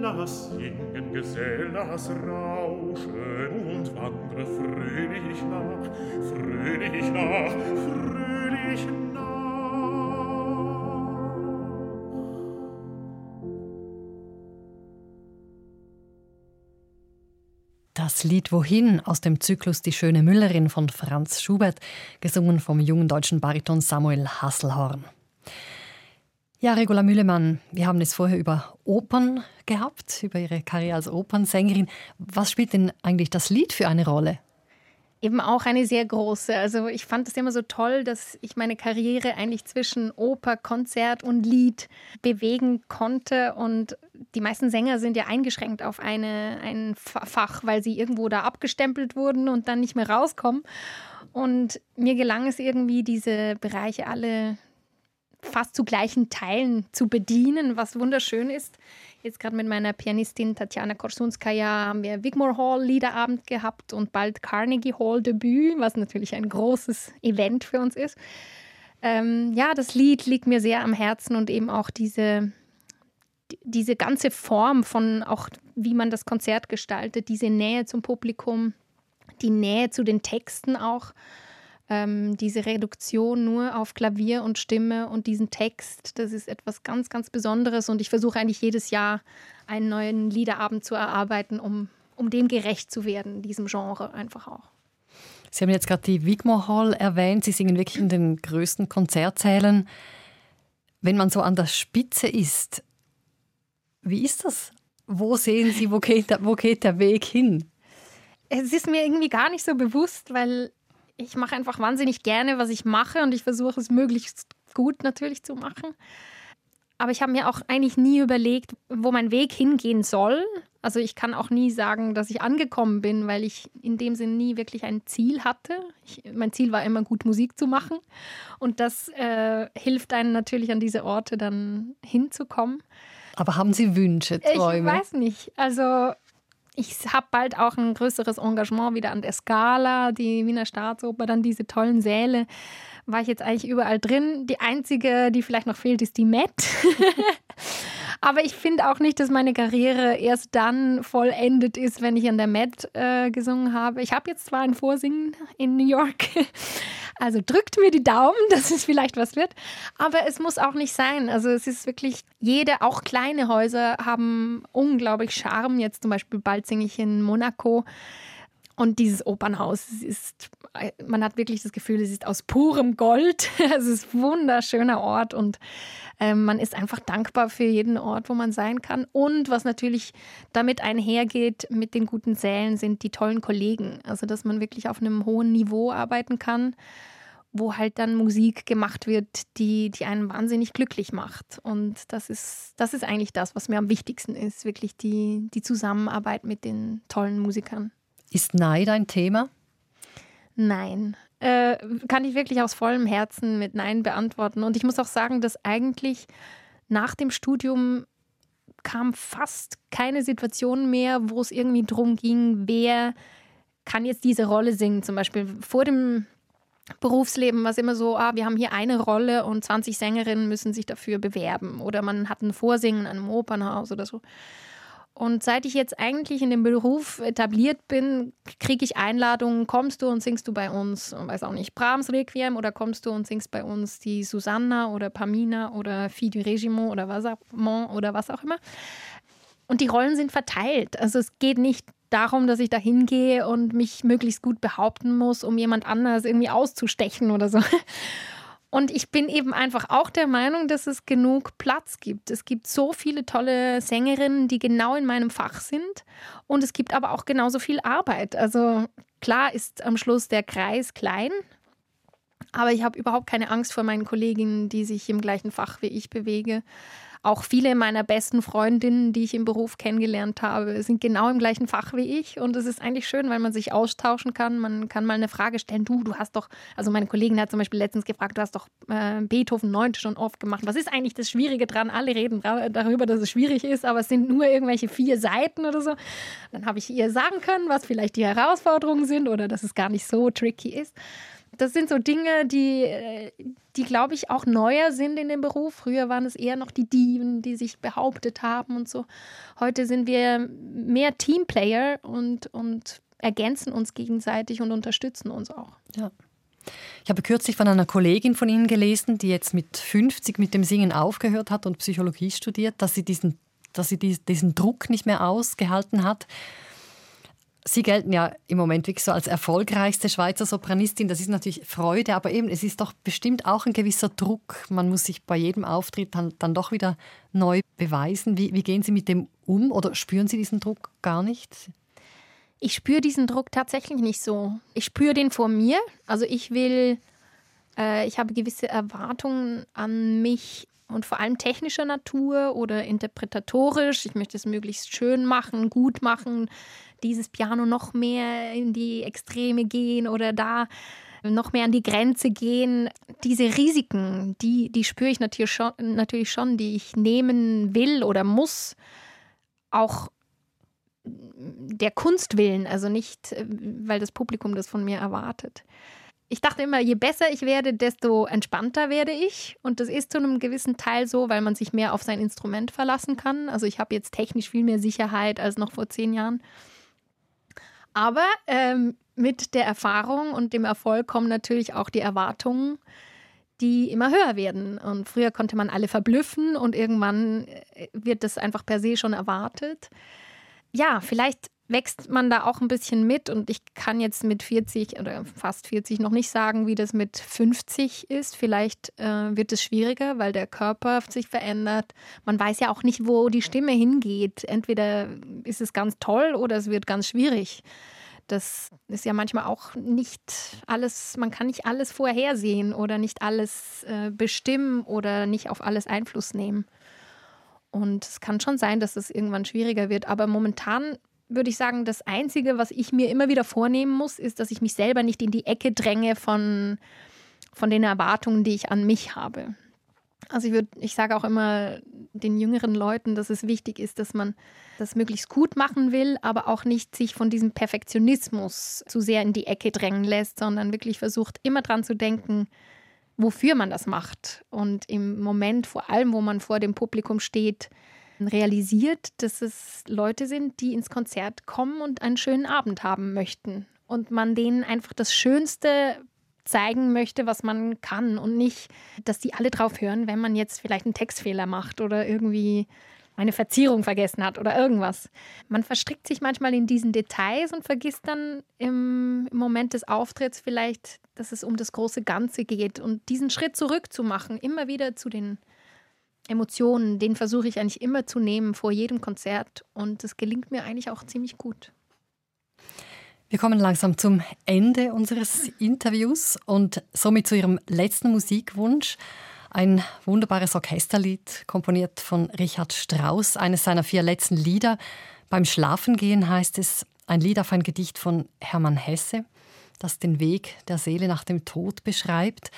Lass singen, Gesell, lass rauschen und wandre fröhlich nach, fröhlich nach, fröhlich nach. Das Lied Wohin aus dem Zyklus Die schöne Müllerin von Franz Schubert, gesungen vom jungen deutschen Bariton Samuel Hasselhorn. Ja, Regula Müllemann, wir haben es vorher über Opern gehabt, über Ihre Karriere als Opernsängerin. Was spielt denn eigentlich das Lied für eine Rolle? Eben auch eine sehr große. Also ich fand es immer so toll, dass ich meine Karriere eigentlich zwischen Oper, Konzert und Lied bewegen konnte. Und die meisten Sänger sind ja eingeschränkt auf eine, ein Fach, weil sie irgendwo da abgestempelt wurden und dann nicht mehr rauskommen. Und mir gelang es irgendwie, diese Bereiche alle fast zu gleichen Teilen zu bedienen, was wunderschön ist. Jetzt gerade mit meiner Pianistin Tatjana Korsunskaya haben wir Wigmore Hall Liederabend gehabt und bald Carnegie Hall Debüt, was natürlich ein großes Event für uns ist. Ähm, ja, das Lied liegt mir sehr am Herzen und eben auch diese, diese ganze Form von auch, wie man das Konzert gestaltet, diese Nähe zum Publikum, die Nähe zu den Texten auch ähm, diese Reduktion nur auf Klavier und Stimme und diesen Text, das ist etwas ganz, ganz Besonderes. Und ich versuche eigentlich jedes Jahr einen neuen Liederabend zu erarbeiten, um, um dem gerecht zu werden, diesem Genre einfach auch. Sie haben jetzt gerade die Wigmore Hall erwähnt. Sie singen wirklich in den größten Konzertsälen. Wenn man so an der Spitze ist, wie ist das? Wo sehen Sie, wo geht, der, wo geht der Weg hin? Es ist mir irgendwie gar nicht so bewusst, weil ich mache einfach wahnsinnig gerne, was ich mache und ich versuche es möglichst gut natürlich zu machen. Aber ich habe mir auch eigentlich nie überlegt, wo mein Weg hingehen soll. Also ich kann auch nie sagen, dass ich angekommen bin, weil ich in dem Sinn nie wirklich ein Ziel hatte. Ich, mein Ziel war immer gut Musik zu machen und das äh, hilft einem natürlich an diese Orte dann hinzukommen. Aber haben Sie Wünsche, Träume? Ich weiß nicht. Also ich habe bald auch ein größeres Engagement wieder an der Scala, die Wiener Staatsoper, dann diese tollen Säle. War ich jetzt eigentlich überall drin. Die einzige, die vielleicht noch fehlt, ist die Met. Aber ich finde auch nicht, dass meine Karriere erst dann vollendet ist, wenn ich an der Met äh, gesungen habe. Ich habe jetzt zwar ein Vorsingen in New York, also drückt mir die Daumen, dass es vielleicht was wird. Aber es muss auch nicht sein. Also es ist wirklich, jede, auch kleine Häuser haben unglaublich Charme. Jetzt zum Beispiel bald singe ich in Monaco. Und dieses Opernhaus ist, man hat wirklich das Gefühl, es ist aus purem Gold. Es ist ein wunderschöner Ort und ähm, man ist einfach dankbar für jeden Ort, wo man sein kann. Und was natürlich damit einhergeht mit den guten Sälen, sind die tollen Kollegen. Also, dass man wirklich auf einem hohen Niveau arbeiten kann, wo halt dann Musik gemacht wird, die, die einen wahnsinnig glücklich macht. Und das ist, das ist eigentlich das, was mir am wichtigsten ist, wirklich die, die Zusammenarbeit mit den tollen Musikern. Ist Neid ein Thema? Nein. Äh, kann ich wirklich aus vollem Herzen mit Nein beantworten. Und ich muss auch sagen, dass eigentlich nach dem Studium kam fast keine Situation mehr, wo es irgendwie drum ging, wer kann jetzt diese Rolle singen. Zum Beispiel vor dem Berufsleben war es immer so, ah, wir haben hier eine Rolle und 20 Sängerinnen müssen sich dafür bewerben. Oder man hat ein Vorsingen in einem Opernhaus oder so. Und seit ich jetzt eigentlich in dem Beruf etabliert bin, kriege ich Einladungen, kommst du und singst du bei uns, weiß auch nicht, Brahms Requiem oder kommst du und singst bei uns die Susanna oder Pamina oder Fille du Regiment oder was, oder was auch immer. Und die Rollen sind verteilt. Also es geht nicht darum, dass ich da hingehe und mich möglichst gut behaupten muss, um jemand anders irgendwie auszustechen oder so. Und ich bin eben einfach auch der Meinung, dass es genug Platz gibt. Es gibt so viele tolle Sängerinnen, die genau in meinem Fach sind. Und es gibt aber auch genauso viel Arbeit. Also klar ist am Schluss der Kreis klein. Aber ich habe überhaupt keine Angst vor meinen Kolleginnen, die sich im gleichen Fach wie ich bewegen. Auch viele meiner besten Freundinnen, die ich im Beruf kennengelernt habe, sind genau im gleichen Fach wie ich. Und es ist eigentlich schön, weil man sich austauschen kann. Man kann mal eine Frage stellen. Du, du hast doch, also meine Kollegin hat zum Beispiel letztens gefragt, du hast doch äh, Beethoven 9 schon oft gemacht. Was ist eigentlich das Schwierige dran? Alle reden darüber, dass es schwierig ist, aber es sind nur irgendwelche vier Seiten oder so. Dann habe ich ihr sagen können, was vielleicht die Herausforderungen sind oder dass es gar nicht so tricky ist das sind so Dinge, die, äh, die glaube ich, auch neuer sind in dem Beruf. Früher waren es eher noch die Diven, die sich behauptet haben und so. Heute sind wir mehr Teamplayer und, und ergänzen uns gegenseitig und unterstützen uns auch. Ja. Ich habe kürzlich von einer Kollegin von Ihnen gelesen, die jetzt mit 50 mit dem Singen aufgehört hat und Psychologie studiert, dass sie diesen, dass sie diesen Druck nicht mehr ausgehalten hat Sie gelten ja im Moment wirklich so als erfolgreichste Schweizer Sopranistin. Das ist natürlich Freude, aber eben, es ist doch bestimmt auch ein gewisser Druck. Man muss sich bei jedem Auftritt dann, dann doch wieder neu beweisen. Wie, wie gehen Sie mit dem um oder spüren Sie diesen Druck gar nicht? Ich spüre diesen Druck tatsächlich nicht so. Ich spüre den vor mir. Also ich will, äh, ich habe gewisse Erwartungen an mich und vor allem technischer Natur oder interpretatorisch. Ich möchte es möglichst schön machen, gut machen, dieses Piano noch mehr in die Extreme gehen oder da noch mehr an die Grenze gehen. Diese Risiken, die, die spüre ich natürlich schon, natürlich schon, die ich nehmen will oder muss. Auch der Kunst willen, also nicht, weil das Publikum das von mir erwartet ich dachte immer, je besser ich werde, desto entspannter werde ich. Und das ist zu einem gewissen Teil so, weil man sich mehr auf sein Instrument verlassen kann. Also ich habe jetzt technisch viel mehr Sicherheit als noch vor zehn Jahren. Aber ähm, mit der Erfahrung und dem Erfolg kommen natürlich auch die Erwartungen, die immer höher werden. Und früher konnte man alle verblüffen und irgendwann äh, wird das einfach per se schon erwartet. Ja, vielleicht wächst man da auch ein bisschen mit und ich kann jetzt mit 40 oder fast 40 noch nicht sagen, wie das mit 50 ist. Vielleicht äh, wird es schwieriger, weil der Körper sich verändert. Man weiß ja auch nicht, wo die Stimme hingeht. Entweder ist es ganz toll oder es wird ganz schwierig. Das ist ja manchmal auch nicht alles, man kann nicht alles vorhersehen oder nicht alles äh, bestimmen oder nicht auf alles Einfluss nehmen. Und es kann schon sein, dass es irgendwann schwieriger wird. Aber momentan würde ich sagen, das Einzige, was ich mir immer wieder vornehmen muss, ist, dass ich mich selber nicht in die Ecke dränge von, von den Erwartungen, die ich an mich habe. Also ich würde, ich sage auch immer den jüngeren Leuten, dass es wichtig ist, dass man das möglichst gut machen will, aber auch nicht sich von diesem Perfektionismus zu sehr in die Ecke drängen lässt, sondern wirklich versucht, immer dran zu denken, wofür man das macht. Und im Moment, vor allem, wo man vor dem Publikum steht, realisiert, dass es Leute sind, die ins Konzert kommen und einen schönen Abend haben möchten. Und man denen einfach das Schönste zeigen möchte, was man kann und nicht, dass die alle drauf hören, wenn man jetzt vielleicht einen Textfehler macht oder irgendwie eine Verzierung vergessen hat oder irgendwas. Man verstrickt sich manchmal in diesen Details und vergisst dann im, im, Moment des Auftritts vielleicht, dass es um das große Ganze geht und diesen Schritt zurück zu machen, immer wieder zu den Emotionen, den versuche ich eigentlich immer zu nehmen vor jedem Konzert und das gelingt mir eigentlich auch ziemlich gut. Wir kommen langsam zum Ende unseres Interviews und somit zu Ihrem letzten Musikwunsch. Ein wunderbares Orchesterlied, komponiert von Richard Strauss, eines seiner vier letzten Lieder. Beim Schlafengehen heißt es ein Lied auf ein Gedicht von Hermann Hesse, das den Weg der Seele nach dem Tod beschreibt.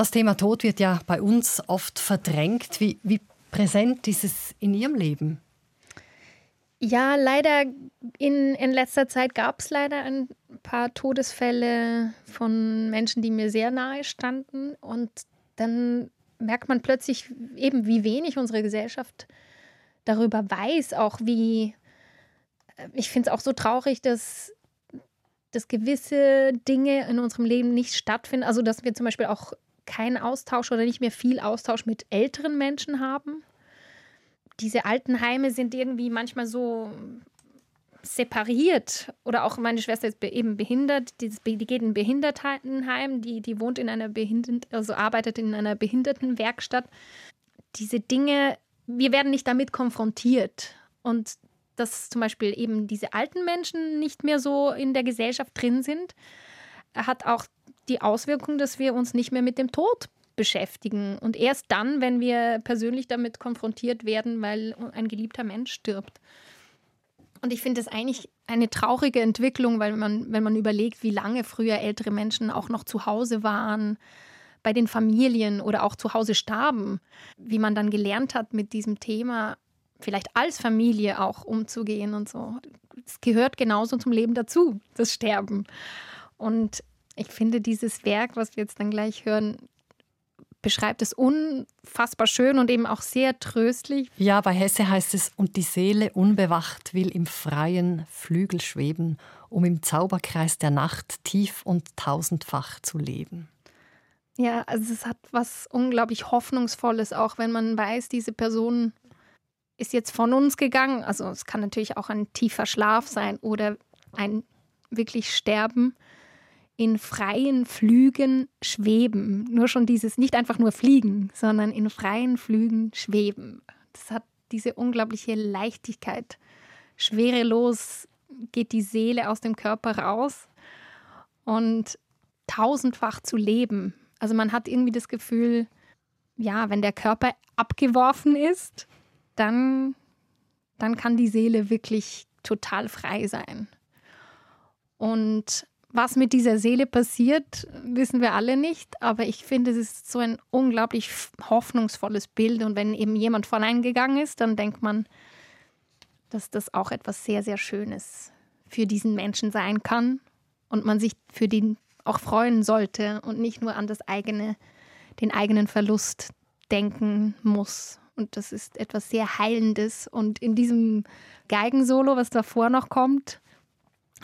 Das Thema Tod wird ja bei uns oft verdrängt. Wie, wie präsent ist es in Ihrem Leben? Ja, leider in, in letzter Zeit gab es leider ein paar Todesfälle von Menschen, die mir sehr nahe standen. Und dann merkt man plötzlich eben, wie wenig unsere Gesellschaft darüber weiß, auch wie, ich finde es auch so traurig, dass, dass gewisse Dinge in unserem Leben nicht stattfinden. Also, dass wir zum Beispiel auch keinen Austausch oder nicht mehr viel Austausch mit älteren Menschen haben. Diese Altenheime sind irgendwie manchmal so separiert. Oder auch meine Schwester ist eben behindert, die, geht in ein Behindertenheim, die, die wohnt in einer Behindert, also arbeitet in einer Behindertenwerkstatt. Diese Dinge, wir werden nicht damit konfrontiert. Und dass zum Beispiel eben diese alten Menschen nicht mehr so in der Gesellschaft drin sind, hat auch die Auswirkung, dass wir uns nicht mehr mit dem Tod beschäftigen. Und erst dann, wenn wir persönlich damit konfrontiert werden, weil ein geliebter Mensch stirbt. Und ich finde das eigentlich eine traurige Entwicklung, weil man, wenn man überlegt, wie lange früher ältere Menschen auch noch zu Hause waren, bei den Familien oder auch zu Hause starben, wie man dann gelernt hat, mit diesem Thema vielleicht als Familie auch umzugehen und so. Es gehört genauso zum Leben dazu, das Sterben. Und ich finde, dieses Werk, was wir jetzt dann gleich hören, beschreibt es unfassbar schön und eben auch sehr tröstlich. Ja, bei Hesse heißt es, und die Seele unbewacht will im freien Flügel schweben, um im Zauberkreis der Nacht tief und tausendfach zu leben. Ja, also es hat was unglaublich Hoffnungsvolles, auch wenn man weiß, diese Person ist jetzt von uns gegangen. Also es kann natürlich auch ein tiefer Schlaf sein oder ein wirklich Sterben in freien Flügen schweben. Nur schon dieses, nicht einfach nur fliegen, sondern in freien Flügen schweben. Das hat diese unglaubliche Leichtigkeit. Schwerelos geht die Seele aus dem Körper raus und tausendfach zu leben. Also man hat irgendwie das Gefühl, ja, wenn der Körper abgeworfen ist, dann, dann kann die Seele wirklich total frei sein. Und was mit dieser Seele passiert, wissen wir alle nicht, aber ich finde, es ist so ein unglaublich hoffnungsvolles Bild. Und wenn eben jemand voreingegangen ist, dann denkt man, dass das auch etwas sehr, sehr Schönes für diesen Menschen sein kann und man sich für den auch freuen sollte und nicht nur an das eigene, den eigenen Verlust denken muss. Und das ist etwas sehr Heilendes. Und in diesem Geigensolo, was davor noch kommt,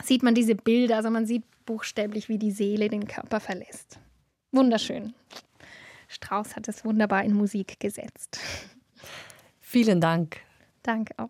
sieht man diese Bilder. Also man sieht buchstäblich, wie die Seele den Körper verlässt. Wunderschön. Strauss hat es wunderbar in Musik gesetzt. Vielen Dank. Danke auch.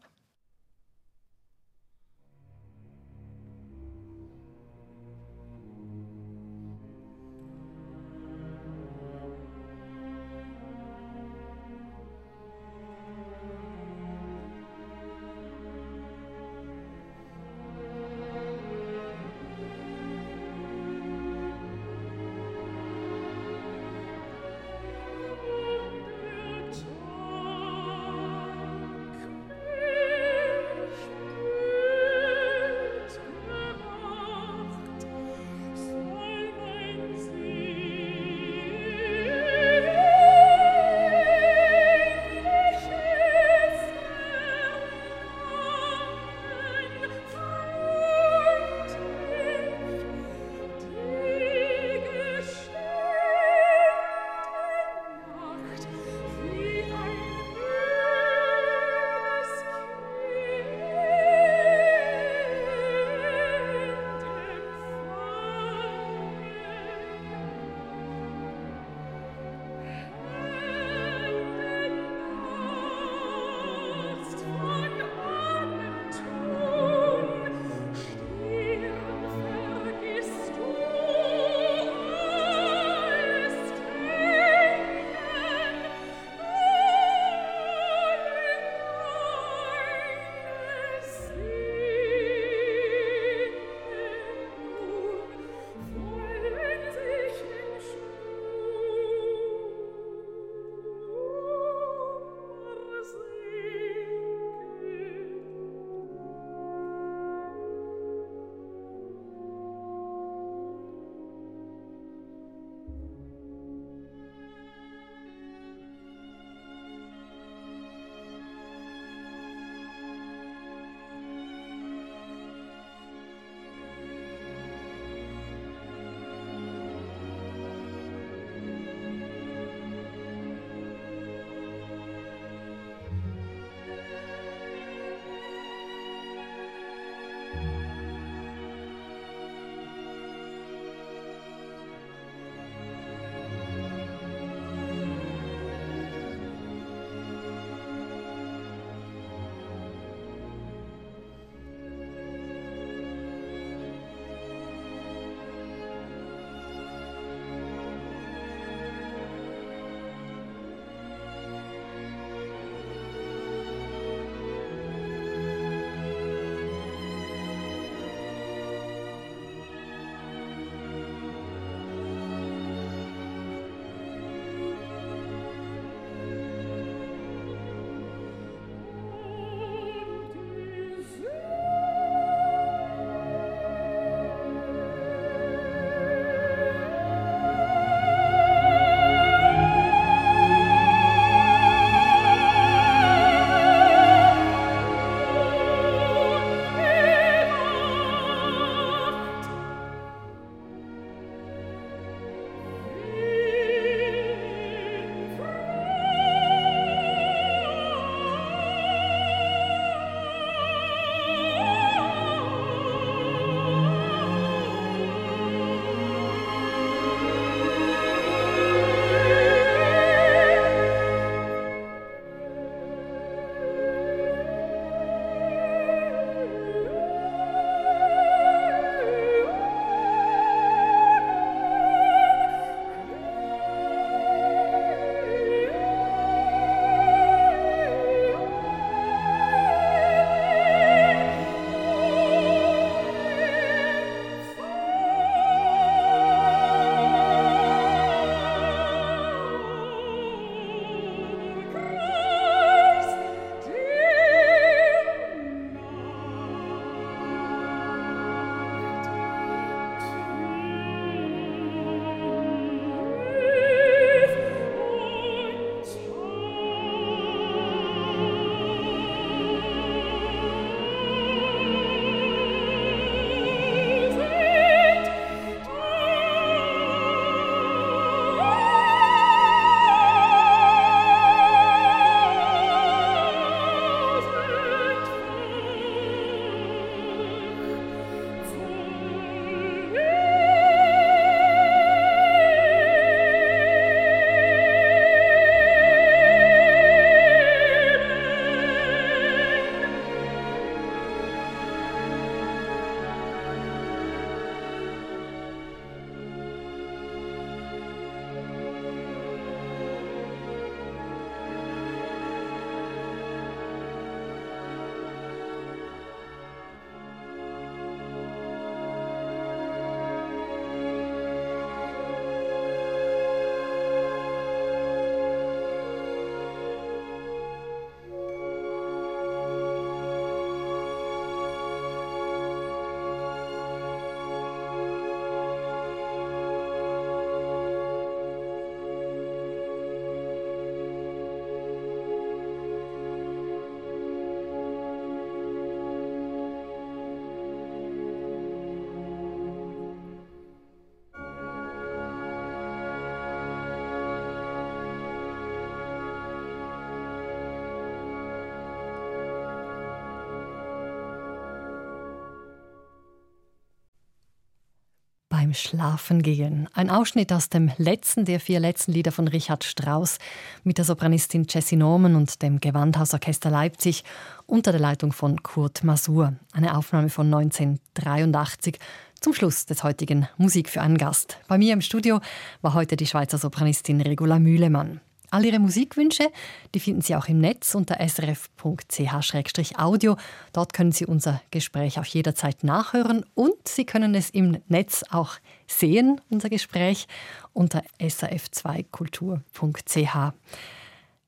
Beim Schlafengehen. Ein Ausschnitt aus dem letzten der vier letzten Lieder von Richard Strauss mit der Sopranistin Jessie Norman und dem Gewandhausorchester Leipzig unter der Leitung von Kurt Masur. Eine Aufnahme von 1983 zum Schluss des heutigen Musik für einen Gast. Bei mir im Studio war heute die Schweizer Sopranistin Regula Mühlemann. All Ihre Musikwünsche, die finden Sie auch im Netz unter srf.ch-audio. Dort können Sie unser Gespräch auch jederzeit nachhören und Sie können es im Netz auch sehen, unser Gespräch, unter srf2kultur.ch.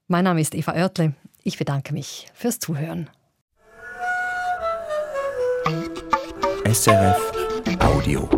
Mein Name ist Eva Oertle. Ich bedanke mich fürs Zuhören. SRF Audio.